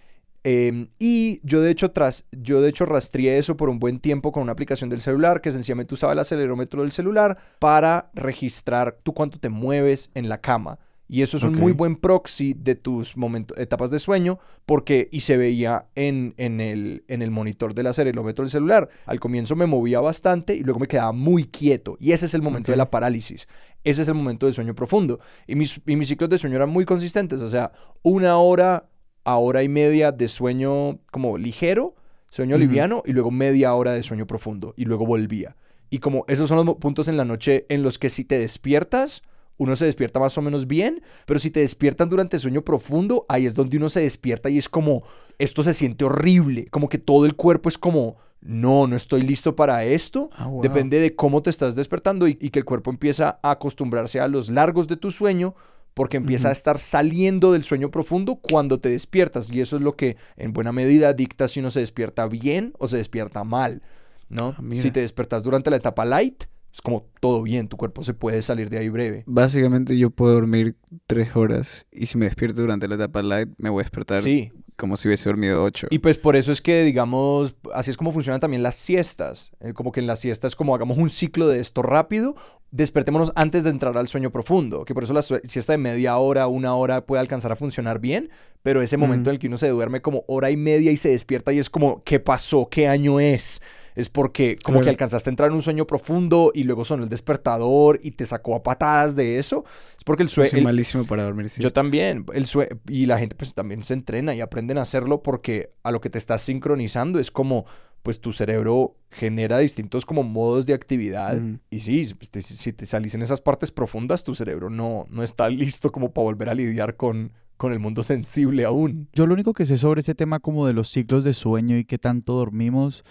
Em, y yo de hecho tras, yo de hecho rastreé eso por un buen tiempo con una aplicación del celular que sencillamente usaba el acelerómetro del celular para registrar tú cuánto te mueves en la cama. Y eso es un muy buen proxy de tus momentos, etapas de sueño, porque, y se veía en, en, el, en el monitor del acelerómetro del celular. Al comienzo me movía bastante y luego me quedaba muy quieto. Y ese es el momento de la parálisis. Ese es el momento del sueño profundo. Y mis, y mis ciclos de sueño eran muy consistentes. O sea, una hora a hora y media de sueño como ligero, sueño liviano, y luego media hora de sueño profundo. Y luego volvía. Y como esos son los puntos en la noche en los que si te despiertas, uno se despierta más o menos bien, pero si te despiertan durante sueño profundo, ahí es donde uno se despierta y es como, esto se siente horrible, como que todo el cuerpo es como, no, no estoy listo para esto. Ah, Depende de cómo te estás despertando y, que el cuerpo empieza a acostumbrarse a los largos de tu sueño porque empieza a estar saliendo del sueño profundo cuando te despiertas y eso es lo que en buena medida dicta si uno se despierta bien o se despierta mal, ¿no? Ah, si te despertas durante la etapa light, es como todo bien, tu cuerpo se puede salir de ahí breve. Básicamente yo puedo dormir tres horas y si me despierto durante la etapa light me voy a despertar sí. Como si hubiese dormido ocho. Y pues por eso es que, digamos, así es como funcionan también las siestas. Eh, como que en las siestas como hagamos un ciclo de esto rápido, despertémonos antes de entrar al sueño profundo. Que por eso la siesta de media hora, una hora puede alcanzar a funcionar bien, pero ese momento en el que uno se duerme como hora y media y se despierta y es como, ¿qué pasó? ¿Qué año es? Es porque como que alcanzaste a entrar en un sueño profundo y luego sonó el despertador y te sacó a patadas de eso. Es porque el sueño... Soy malísimo para dormir. Yo también. El y la gente pues también se entrena y aprenden a hacerlo porque a lo que te estás sincronizando es como pues tu cerebro genera distintos como modos de actividad. Y sí, pues, si te salís en esas partes profundas, tu cerebro no, no está listo como para volver a lidiar con, con el mundo sensible aún. Yo lo único que sé sobre ese tema como de los ciclos de sueño y qué tanto dormimos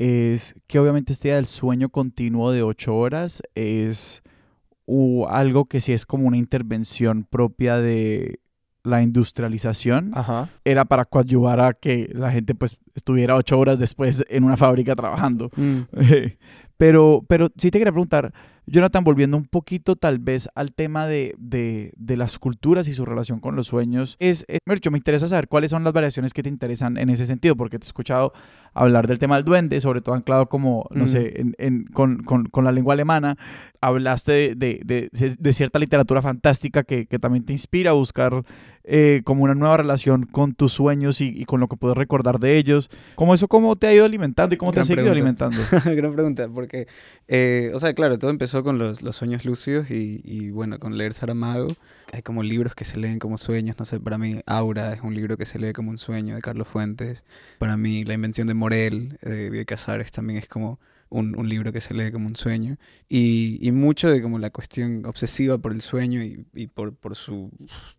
es que obviamente este día del sueño continuo de ocho horas es algo que sí es como una intervención propia de la industrialización. Era para coadyuvar a que la gente pues estuviera ocho horas después en una fábrica trabajando. Mm. pero, pero sí te quería preguntar, Jonathan, volviendo un poquito tal vez al tema de, las culturas y su relación con los sueños, es, es, me interesa saber cuáles son las variaciones que te interesan en ese sentido, porque te he escuchado hablar del tema del duende, sobre todo anclado como, no sé, en, con, la lengua alemana. Hablaste de, cierta literatura fantástica que, también te inspira a buscar eh, como una nueva relación con tus sueños y, con lo que puedes recordar de ellos. ¿Cómo eso cómo te ha ido alimentando y cómo te ha seguido alimentando? Gran pregunta, porque, eh, o sea, claro, todo empezó con los, sueños lúcidos y, y, bueno, con leer Saramago hay como libros que se leen como sueños, no sé, para mí Aura es un libro que se lee como un sueño de Carlos Fuentes, para mí La invención de Morel, de Bioy Casares, también es como un, un, libro que se lee como un sueño. Y, y, mucho de como la cuestión obsesiva por el sueño y, y por, por, su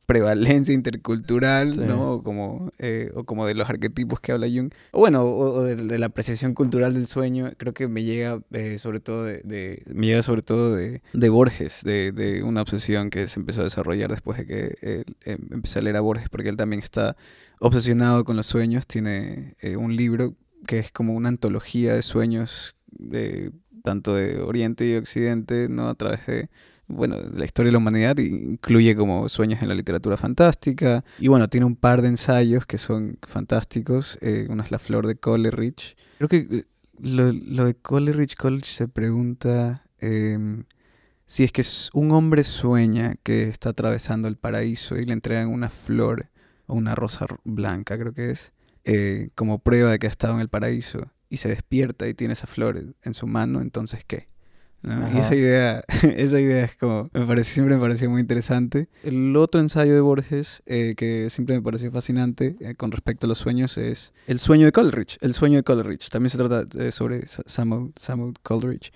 prevalencia intercultural, ¿no? O como, eh, o como de los arquetipos que habla Jung. O bueno, o, de, la apreciación cultural del sueño, creo que me llega eh, sobre todo de, de, me llega sobre todo de, de Borges, de, de, una obsesión que se empezó a desarrollar después de que eh, empecé a leer a Borges, porque él también está obsesionado con los sueños. Tiene un libro que es como una antología de sueños de, tanto de Oriente y Occidente, ¿no? A través de, bueno, la historia de la humanidad, incluye como sueños en la literatura fantástica, y bueno, tiene un par de ensayos que son fantásticos, eh, uno es La Flor de Coleridge. Creo que eh, lo, lo de Coleridge, Coleridge se pregunta... Em, si es que un hombre sueña que está atravesando el paraíso y le entregan una flor o una rosa blanca, creo que es, eh, como prueba de que ha estado en el paraíso y se despierta y tiene esa flor en su mano, entonces ¿qué? Y esa idea, esa idea es como, me parece, siempre me pareció muy interesante. El otro ensayo de Borges, eh, que siempre me pareció fascinante eh, con respecto a los sueños, es El sueño de Coleridge. El sueño de Coleridge. También se trata eh, sobre Samuel, Samuel Coleridge.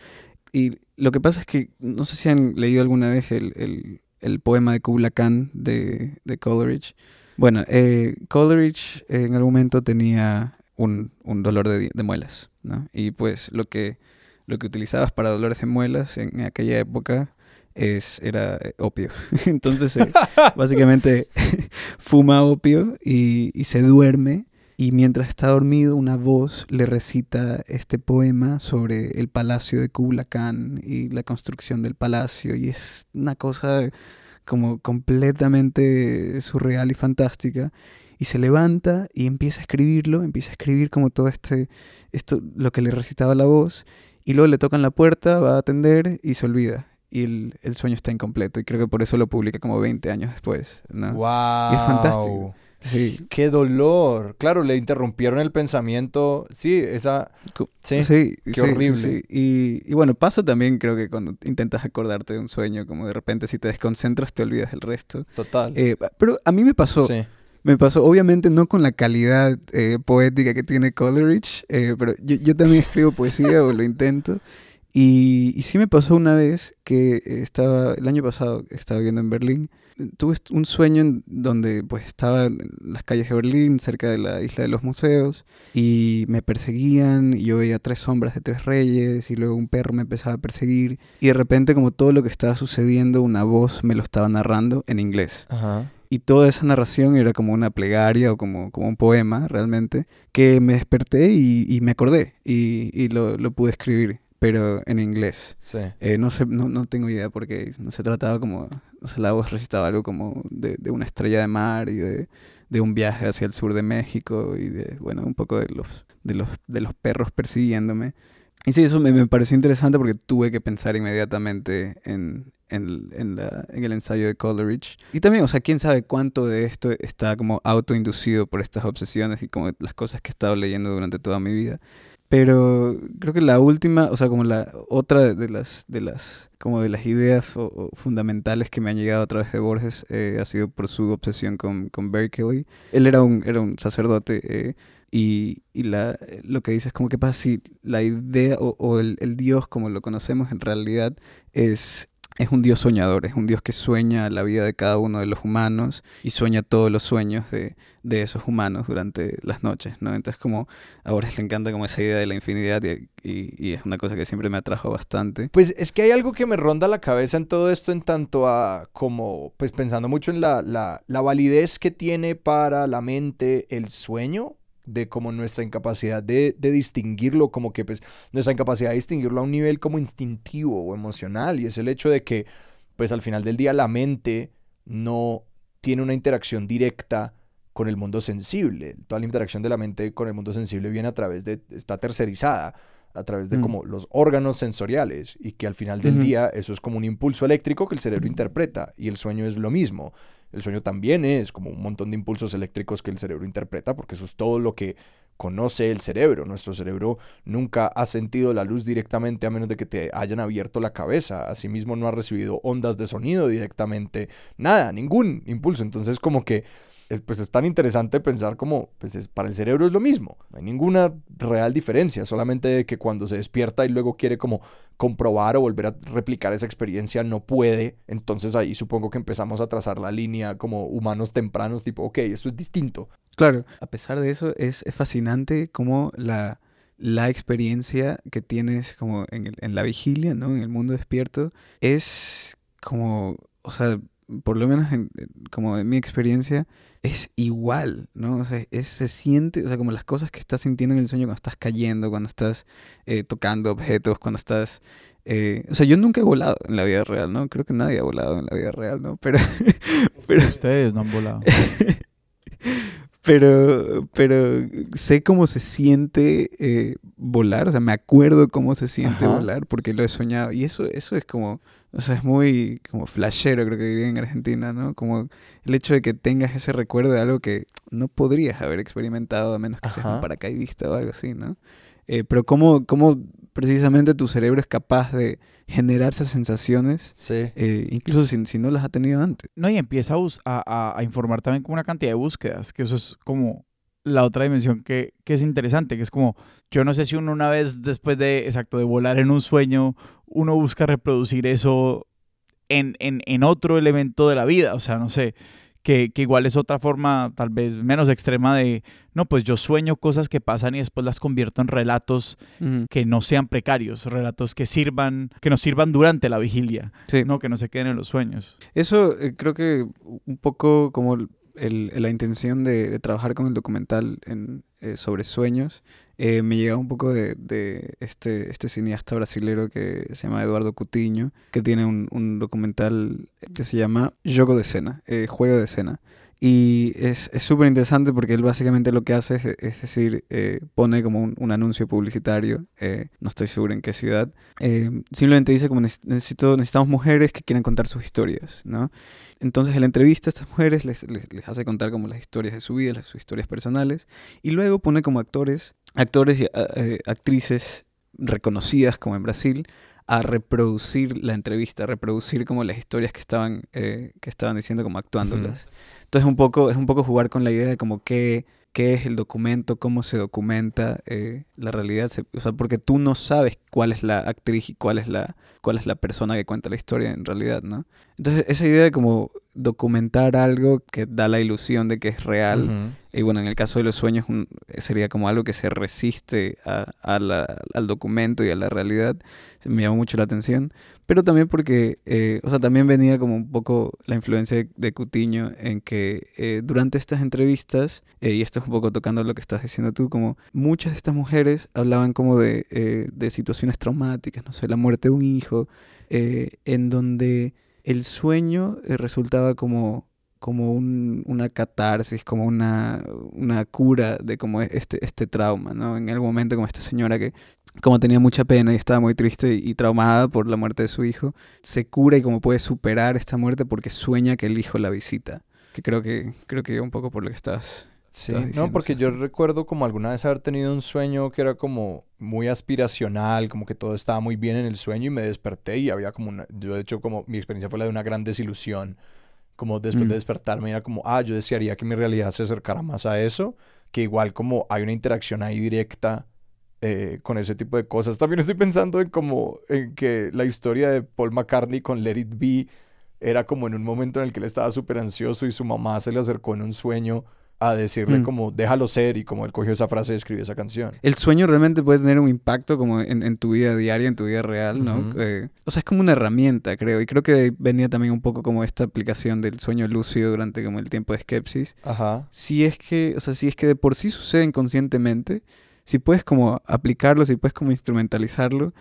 Y lo que pasa es que, no sé si han leído alguna vez el, el, el poema de Kubla Khan de, de Coleridge. Bueno, Coleridge en algún momento tenía un, un dolor de, de, muelas, ¿no? Y pues lo que, lo que utilizabas para dolores de muelas en aquella época es, era eh, opio. Entonces, eh, básicamente, fuma opio y, y, se duerme. Y mientras está dormido, una voz le recita este poema sobre el palacio de Kubla Khan y la construcción del palacio. Y es una cosa como completamente surreal y fantástica y se levanta y empieza a escribirlo, empieza a escribir como todo este, esto, lo que le recitaba la voz, y luego le tocan la puerta, va a atender y se olvida. Y el, el sueño está incompleto. Y creo que por eso lo publica como 20 años después. ¿no? ¡Wow! Y es fantástico. Sí. ¡Qué dolor! Claro, le interrumpieron el pensamiento. Sí, esa... Sí, sí qué horrible. Y, y, bueno, pasa también creo que cuando intentas acordarte de un sueño, como de repente si te desconcentras te olvidas del resto. Total. Eh, pero a mí me pasó... Me pasó, obviamente no con la calidad eh, poética que tiene Coleridge, eh, pero yo, yo, también escribo poesía o lo intento. Y, y, sí me pasó una vez que estaba, el año pasado estaba viviendo en Berlín, tuve un sueño en donde pues estaba en las calles de Berlín, cerca de la isla de los museos, y me perseguían, y yo veía tres sombras de tres reyes, y luego un perro me empezaba a perseguir, y de repente como todo lo que estaba sucediendo, una voz me lo estaba narrando en inglés. Ajá. Y toda esa narración era como una plegaria o como, como un poema realmente, que me desperté y, y me acordé y, y lo, lo, pude escribir, pero en inglés. Sí. Eh, no, sé, no, no, tengo idea porque no se trataba como, no sé, la voz recitaba algo como de, de una estrella de mar y de, de, un viaje hacia el sur de México y de, bueno, un poco de los, de los, de los perros persiguiéndome. Y sí, eso me, me pareció interesante porque tuve que pensar inmediatamente en, en, en, la, en, el ensayo de Coleridge. Y también, o sea, quién sabe cuánto de esto está como autoinducido por estas obsesiones y como las cosas que he estado leyendo durante toda mi vida. Pero creo que la última, o sea, como la otra de las, de las, como de las ideas o, fundamentales que me han llegado a través de Borges eh, ha sido por su obsesión con, con Berkeley. Él era un, era un sacerdote eh, y, y la, lo que dice es como que pasa si la idea o, o el, el Dios como lo conocemos en realidad es es un Dios soñador, es un Dios que sueña la vida de cada uno de los humanos y sueña todos los sueños de, de esos humanos durante las noches, ¿no? Entonces como a Borges le encanta como esa idea de la infinidad y, y, y, es una cosa que siempre me atrajo bastante. Pues es que hay algo que me ronda la cabeza en todo esto en tanto a como, pues pensando mucho en la, la, la validez que tiene para la mente el sueño, de como nuestra incapacidad de, de, distinguirlo, como que pues nuestra incapacidad de distinguirlo a un nivel como instintivo o emocional, y es el hecho de que pues al final del día la mente no tiene una interacción directa con el mundo sensible. Toda la interacción de la mente con el mundo sensible viene a través de, está tercerizada, a través de mm. como los órganos sensoriales y que al final del día eso es como un impulso eléctrico que el cerebro interpreta y el sueño es lo mismo. El sueño también es como un montón de impulsos eléctricos que el cerebro interpreta, porque eso es todo lo que conoce el cerebro. Nuestro cerebro nunca ha sentido la luz directamente a menos de que te hayan abierto la cabeza. Asimismo no ha recibido ondas de sonido directamente. Nada, ningún impulso. Entonces como que es, pues es tan interesante pensar como, pues es, para el cerebro es lo mismo, no hay ninguna real diferencia, solamente que cuando se despierta y luego quiere como comprobar o volver a replicar esa experiencia no puede, entonces ahí supongo que empezamos a trazar la línea como humanos tempranos, tipo, ok, esto es distinto. Claro, a pesar de eso es, es fascinante como la la experiencia que tienes como en, en, la vigilia, ¿no? En el mundo despierto, es como, o sea, por lo menos en, como en mi experiencia, es igual, ¿no? O sea, es, se siente, o sea, como las cosas que estás sintiendo en el sueño cuando estás cayendo, cuando estás eh, tocando objetos, cuando estás... Eh, o sea, yo nunca he volado en la vida real, ¿no? Creo que nadie ha volado en la vida real, ¿no? Pero... pero Ustedes no han volado. pero, pero sé cómo se siente eh, volar, o sea, me acuerdo cómo se siente volar porque lo he soñado. Y eso, eso es como, o sea, es muy como flashero, creo que diría en Argentina, ¿no? Como el hecho de que tengas ese recuerdo de algo que no podrías haber experimentado a menos que seas un paracaidista o algo así, ¿no? Eh, pero cómo, cómo precisamente tu cerebro es capaz de generar esas sensaciones, sí. Eh, incluso si, si, no las ha tenido antes. No, y empieza a, a, informar también con una cantidad de búsquedas, que eso es como la otra dimensión que, que, es interesante, que es como, yo no sé si uno una vez después de, exacto, de volar en un sueño, uno busca reproducir eso en, en, en otro elemento de la vida, o sea, no sé, que, igual es otra forma tal vez menos extrema de, no, pues yo sueño cosas que pasan y después las convierto en relatos que no sean precarios, relatos que sirvan, que nos sirvan durante la vigilia, no que no se queden en los sueños. Eso eh, creo que un poco como la intención de, trabajar con el documental en, eh, sobre sueños eh, me llega un poco de, este, este cineasta brasilero que se llama Eduardo Cutiño, que tiene un, documental que se llama Juego de Escena, eh, Juego de Escena. Y es súper interesante porque él básicamente lo que hace es, es decir, eh, pone como un, un anuncio publicitario, no estoy seguro en qué ciudad, simplemente dice como necesito, necesitamos mujeres que quieran contar sus historias, ¿no? Entonces él entrevista a estas mujeres, les, les, les hace contar como las historias de su vida, sus historias personales, y luego pone como actores actores y eh, actrices reconocidas como en Brasil a reproducir la entrevista, a reproducir como las historias que estaban, eh, que estaban diciendo, como actuándolas. Entonces un poco, es un poco jugar con la idea de como qué, qué es el documento, cómo se documenta eh, la realidad. O sea, porque tú no sabes cuál es la actriz y cuál es la, cuál es la persona que cuenta la historia en realidad, ¿no? Entonces esa idea de como documentar algo que da la ilusión de que es real. Y bueno, en el caso de los sueños sería como algo que se resiste a, al documento y a la realidad. Me llamó mucho la atención. Pero también porque, eh, o sea, también venía como un poco la influencia de, Cutiño en que eh, durante estas entrevistas, eh, y esto es un poco tocando lo que estás diciendo tú, como muchas de estas mujeres hablaban como de, de situaciones traumáticas, no sé, la muerte de un hijo, en donde el sueño eh, resultaba como, como un, una catarsis, como una, una cura de como este, este trauma, ¿no? En algún momento como esta señora que como tenía mucha pena y estaba muy triste y traumada por la muerte de su hijo, se cura y como puede superar esta muerte porque sueña que el hijo la visita. Que creo que, creo que un poco por lo que estás Sí, no, porque yo recuerdo como alguna vez haber tenido un sueño que era como muy aspiracional, como que todo estaba muy bien en el sueño y me desperté y había como una, yo de hecho como mi experiencia fue la de una gran desilusión, como después de mm. despertarme era como, ah, yo desearía que mi realidad se acercara más a eso, que igual como hay una interacción ahí directa eh, con ese tipo de cosas. También estoy pensando en como en que la historia de Paul McCartney con Let It Be era como en un momento en el que él estaba súper ansioso y su mamá se le acercó en un sueño a decirle mm. como déjalo ser y como él cogió esa frase y escribió esa canción. El sueño realmente puede tener un impacto como en, tu vida diaria, en tu vida real, ¿no? Eh, o sea, es como una herramienta, creo. Y creo que venía también un poco como esta aplicación del sueño lúcido durante como el tiempo de Skepsis. Ajá. Si es que, o sea, si es que de por sí sucede inconscientemente, si puedes como aplicarlo, si puedes como instrumentalizarlo,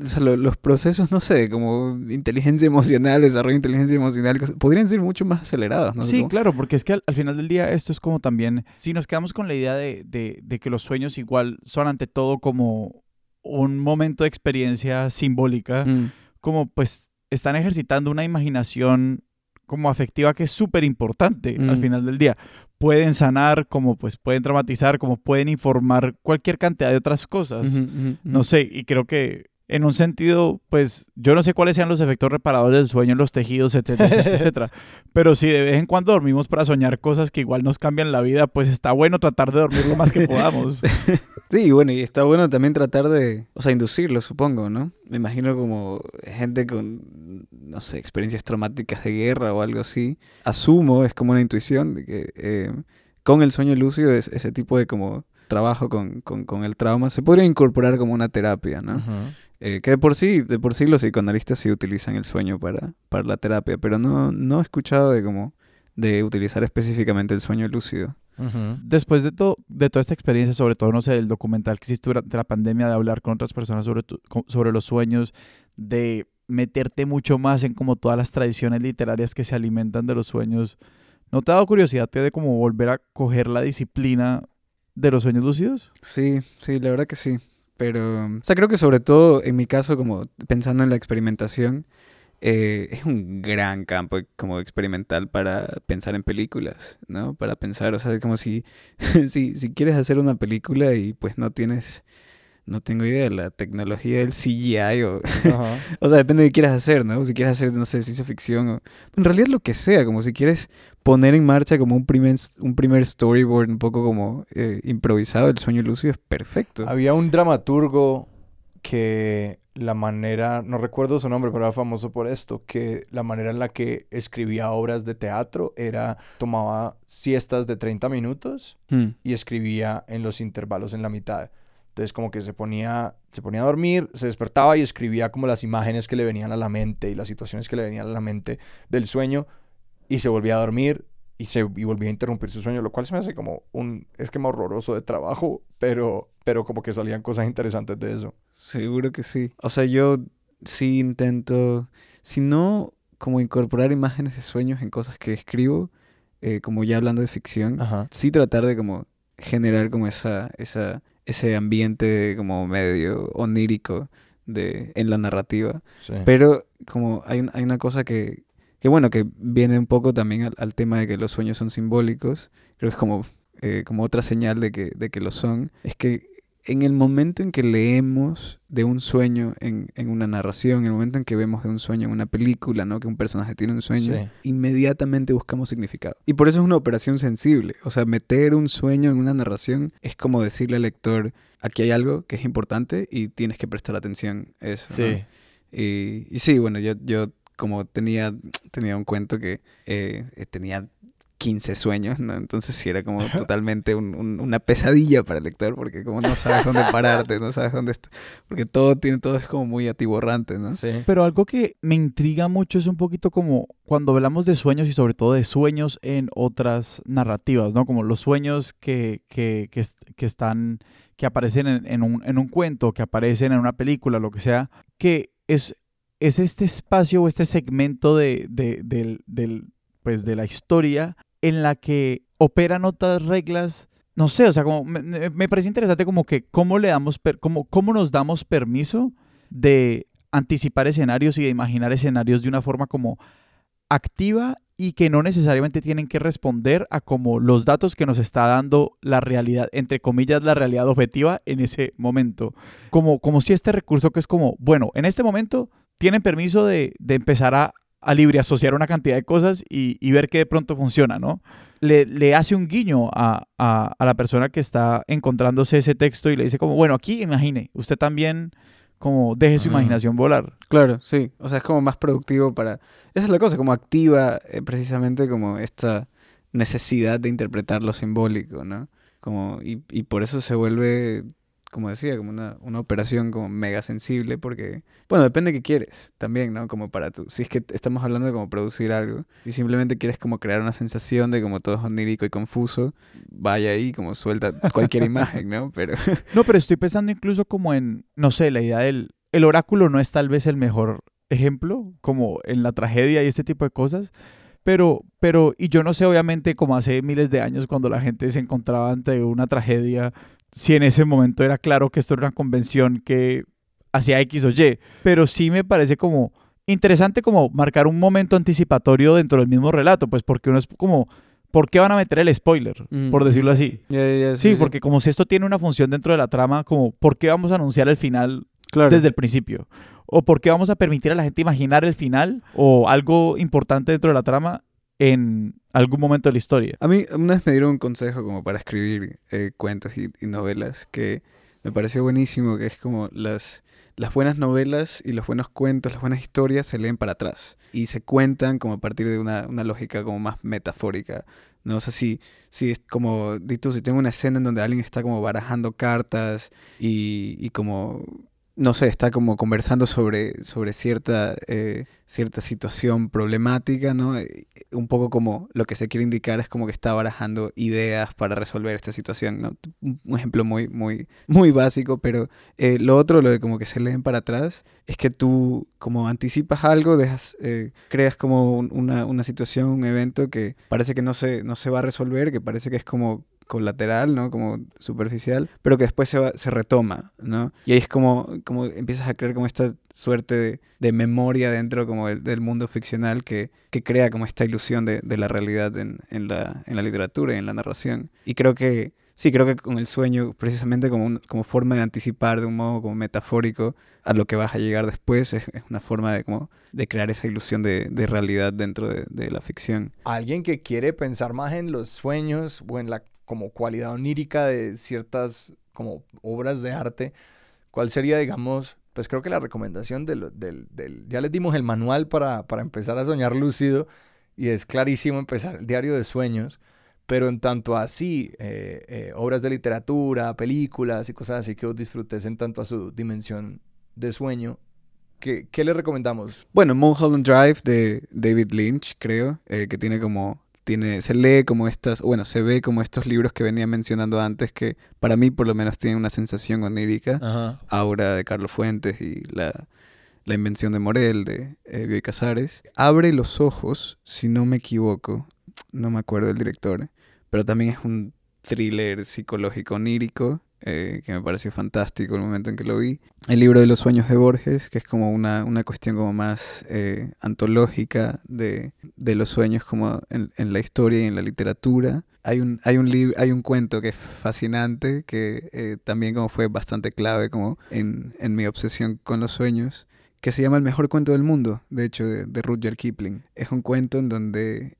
o sea, los procesos, no sé, como inteligencia emocional, desarrollo de inteligencia emocional, podrían ser mucho más acelerados, ¿no? Sí, claro, porque es que al, final del día esto es como también, si nos quedamos con la idea de, de, que los sueños igual son ante todo como un momento de experiencia simbólica, mm. como pues están ejercitando una imaginación como afectiva que es súper importante al mm. final del día. Pueden sanar, como pues pueden traumatizar, como pueden informar cualquier cantidad de otras cosas. No sé, y creo que en un sentido, pues yo no sé cuáles sean los efectos reparadores del sueño en los tejidos, etcétera, etcétera, etcétera. Pero si de vez en cuando dormimos para soñar cosas que igual nos cambian la vida, pues está bueno tratar de dormir lo más que podamos. Sí, bueno, y está bueno también tratar de, o sea, inducirlo, supongo, ¿no? Me imagino como gente con, no sé, experiencias traumáticas de guerra o algo así. Asumo, es como una intuición de que eh, con el sueño lúcido es ese tipo de como trabajo con, con, el trauma se podría incorporar como una terapia, ¿no? Eh, que de por sí, de por sí los psicoanalistas sí utilizan el sueño para, para la terapia, pero no, no he escuchado de como de utilizar específicamente el sueño lúcido. Después de, todo de toda esta experiencia, sobre todo, no sé, el documental que hiciste durante la pandemia, de hablar con otras personas sobre, sobre los sueños, de meterte mucho más en como todas las tradiciones literarias que se alimentan de los sueños, ¿no te ha dado curiosidad de como volver a coger la disciplina de los sueños lúcidos? Sí, sí, la verdad que sí. Pero, o sea, creo que sobre todo en mi caso, como pensando en la experimentación, eh, es un gran campo como experimental para pensar en películas, ¿no? Para pensar, o sea, como si, si, si quieres hacer una película y pues no tienes no tengo idea, la tecnología del CGI o... o sea, depende de qué quieras hacer, ¿no? Si quieres hacer, no sé, ciencia ficción o... En realidad lo que sea, como si quieres poner en marcha como un primer, un primer storyboard un poco como eh, improvisado, el sueño lúcido es perfecto. Había un dramaturgo que la manera, no recuerdo su nombre, pero era famoso por esto, que la manera en la que escribía obras de teatro era, tomaba siestas de 30 minutos hmm. y escribía en los intervalos en la mitad. Entonces como que se ponía, se ponía a dormir, se despertaba y escribía como las imágenes que le venían a la mente y las situaciones que le venían a la mente del sueño y se volvía a dormir y, se, y volvía a interrumpir su sueño, lo cual se me hace como un esquema horroroso de trabajo, pero, pero como que salían cosas interesantes de eso. Seguro que sí. O sea, yo sí intento, si no como incorporar imágenes de sueños en cosas que escribo, eh, como ya hablando de ficción, sí tratar de como generar como esa, esa ese ambiente como medio onírico de, en la narrativa. Pero como hay, hay una cosa que, que, bueno, que viene un poco también al, tema de que los sueños son simbólicos, creo que es como, eh, como otra señal de que, de que lo son, es que en el momento en que leemos de un sueño en, una narración, en el momento en que vemos de un sueño en una película, ¿no? Que un personaje tiene un sueño, inmediatamente buscamos significado. Y por eso es una operación sensible. O sea, meter un sueño en una narración es como decirle al lector, aquí hay algo que es importante y tienes que prestar atención a eso. Sí. Y, y, sí, bueno, yo, yo como tenía, tenía un cuento que eh, tenía 15 sueños, ¿no? Entonces sí era como totalmente una pesadilla para el lector, porque como no sabes dónde pararte, no sabes dónde está, porque todo tiene, todo es como muy atiborrante, ¿no? Sí. Pero algo que me intriga mucho es un poquito como cuando hablamos de sueños y sobre todo de sueños en otras narrativas, ¿no? Como los sueños que, que, que, están, que aparecen en, un, en un cuento, que aparecen en una película, lo que sea, que es, es este espacio o este segmento de, de, del, del pues de la historia en la que operan otras reglas. No sé, o sea, como me, parece interesante como que cómo le damos, cómo, cómo nos damos permiso de anticipar escenarios y de imaginar escenarios de una forma como activa y que no necesariamente tienen que responder a como los datos que nos está dando la realidad, entre comillas, la realidad objetiva en ese momento. Como, como si este recurso que es como, bueno, en este momento tienen permiso de, de empezar a, a libre asociar una cantidad de cosas y, ver que de pronto funciona, ¿no? Le, le hace un guiño a, la persona que está encontrándose ese texto y le dice como, bueno, aquí imagine, usted también como deje su imaginación volar. Claro, sí. O sea, es como más productivo para... Esa es la cosa, como activa eh, precisamente como esta necesidad de interpretar lo simbólico, ¿no? Como, y, y por eso se vuelve como decía, como una, una, operación como mega sensible, porque, bueno, depende de qué quieres también, ¿no? Como para tú, si es que estamos hablando de como producir algo y simplemente quieres como crear una sensación de como todo es onírico y confuso, vaya ahí, como suelta cualquier imagen, ¿no? Pero... No, pero estoy pensando incluso como en, no sé, la idea del, el oráculo no es tal vez el mejor ejemplo, como en la tragedia y este tipo de cosas, pero, pero, y yo no sé, obviamente, como hace miles de años, cuando la gente se encontraba ante una tragedia, si en ese momento era claro que esto era una convención que hacía X o Y, pero sí me parece como interesante como marcar un momento anticipatorio dentro del mismo relato, pues porque uno es como, ¿por qué van a meter el spoiler? Mm, por decirlo así. sí, porque como si esto tiene una función dentro de la trama, como, ¿por qué vamos a anunciar el final desde el principio? ¿O por qué vamos a permitir a la gente imaginar el final o algo importante dentro de la trama en algún momento de la historia? A mí una vez me dieron un consejo como para escribir eh, cuentos y, novelas que me pareció buenísimo, que es como las, las buenas novelas y los buenos cuentos, las buenas historias se leen para atrás y se cuentan como a partir de una, una lógica como más metafórica. No sé si, si es como, dito, si tengo una escena en donde alguien está como barajando cartas y, y como no sé, está como conversando sobre, sobre cierta, eh, cierta situación problemática, ¿no? Eh, un poco como lo que se quiere indicar es como que está barajando ideas para resolver esta situación, ¿no? Un ejemplo muy, muy, muy básico, pero eh, lo otro, lo de como que se leen para atrás, es que tú como anticipas algo, dejas, creas como una, una situación, un evento que parece que no se, no se va a resolver, que parece que es como colateral, ¿no? Como superficial, pero que después se, se retoma, ¿no? Y ahí es como, como empiezas a crear como esta suerte de, memoria dentro como del, mundo ficcional que, que, crea como esta ilusión de, de la realidad en, en, la, en la literatura y en la narración. Y creo que Sí, creo que con el sueño, precisamente como, como forma de anticipar de un modo como metafórico a lo que vas a llegar después, es, una forma de, como, de crear esa ilusión de, de realidad dentro de, de, la ficción. Alguien que quiere pensar más en los sueños o en la como cualidad onírica de ciertas como obras de arte, ¿cuál sería, digamos, pues creo que la recomendación del, del, del ya les dimos el manual para, para, empezar a soñar lúcido y es clarísimo empezar el diario de sueños, pero en tanto así, eh, eh, obras de literatura, películas y cosas así que vos disfrutes en tanto a su dimensión de sueño, ¿qué, qué le recomendamos? Bueno, Mulholland Drive de David Lynch, creo, eh, que tiene como tiene, se lee como estas, bueno, se ve como estos libros que venía mencionando antes, que para mí por lo menos tienen una sensación onírica, Aura de Carlos Fuentes y la, la invención de Morel de eh, Bioy Casares. Abre los ojos, si no me equivoco, no me acuerdo del director, pero también es un thriller psicológico onírico eh, que me pareció fantástico el momento en que lo vi. El libro de los sueños de Borges, que es como una, una cuestión como más eh, antológica de, de, los sueños como en, en, la historia y en la literatura. Hay un, hay un, hay un cuento que es fascinante, que eh, también como fue bastante clave como en, en mi obsesión con los sueños, que se llama El mejor cuento del mundo, de hecho, de Rudyard Kipling. Es un cuento en donde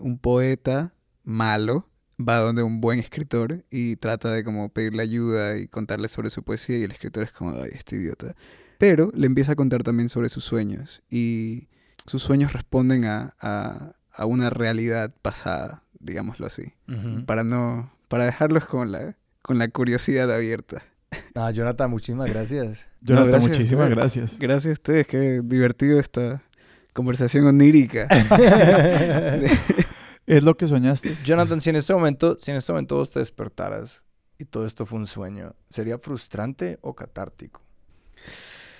un poeta malo, va donde un buen escritor y trata de como pedirle ayuda y contarle sobre su poesía y el escritor es como, ay, este idiota. Pero le empieza a contar también sobre sus sueños y sus sueños responden a, a, a una realidad pasada, digámoslo así, para no, para dejarlos con la, con la curiosidad abierta. Ah, Jonathan, muchísimas gracias. Jonathan, muchísimas gracias. Gracias a ustedes, qué divertido esta conversación onírica. Es lo que soñaste. Jonathan, si en este momento, si en este momento vos te despertaras y todo esto fue un sueño, ¿sería frustrante o catártico?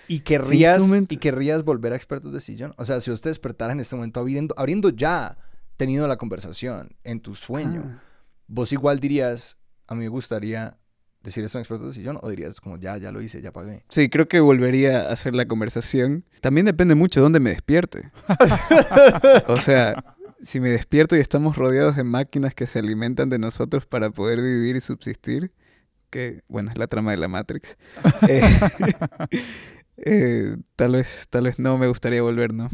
Y querrías, y querrías volver a expertos de sillón. O sea, si vos te despertaras en este momento abriendo, abriendo ya tenido la conversación en tu sueño, ah. vos igual dirías, a mí me gustaría decir esto en expertos de sillón o dirías como ya, ya lo hice, ya pagué. Sí, creo que volvería a hacer la conversación. También depende mucho de dónde me despierte. o sea, si me despierto y estamos rodeados de máquinas que se alimentan de nosotros para poder vivir y subsistir, que bueno, es la trama de la Matrix, eh, eh, tal, vez, tal vez no me gustaría volver, ¿no?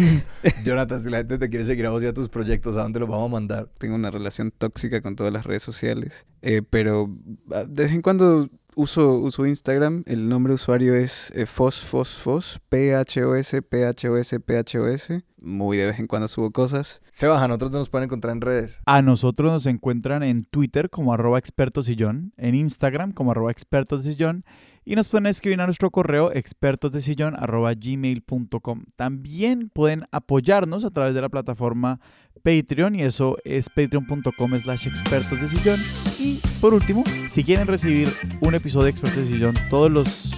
Jonathan, si la gente te quiere seguir a vos y a tus proyectos, ¿a dónde los vamos a mandar? Tengo una relación tóxica con todas las redes sociales, eh, pero ah, de vez en cuando uso, uso Instagram, el nombre de usuario es eh, fosfosfos, P-H-O-S, P-H-O-S, P-H-O-S. Muy de vez en cuando subo cosas. Se baja, nosotros nos pueden encontrar en redes. A nosotros nos encuentran en Twitter como arroba expertosillón, en Instagram como arroba expertosillón y nos pueden escribir a nuestro correo expertosdesillón.gmail.com. También pueden apoyarnos a través de la plataforma Patreon y eso es patreon.com slash expertos de sillón. Y por último, si quieren recibir un episodio de Expertos de Sillón todos los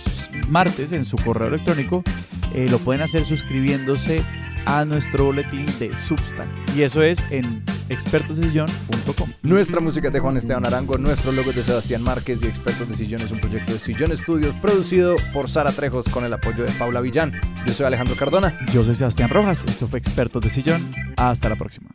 martes en su correo electrónico, eh, lo pueden hacer suscribiéndose a nuestro boletín de Substack. Y eso es en expertosdesillón.com. Nuestra música es de Juan Esteban Arango, nuestro logo es de Sebastián Márquez y Expertos de Sillón es un proyecto de Sillón Studios producido por Sara Trejos con el apoyo de Paula Villán. Yo soy Alejandro Cardona. Yo soy Sebastián Rojas. Esto fue Expertos de Sillón. Hasta la próxima.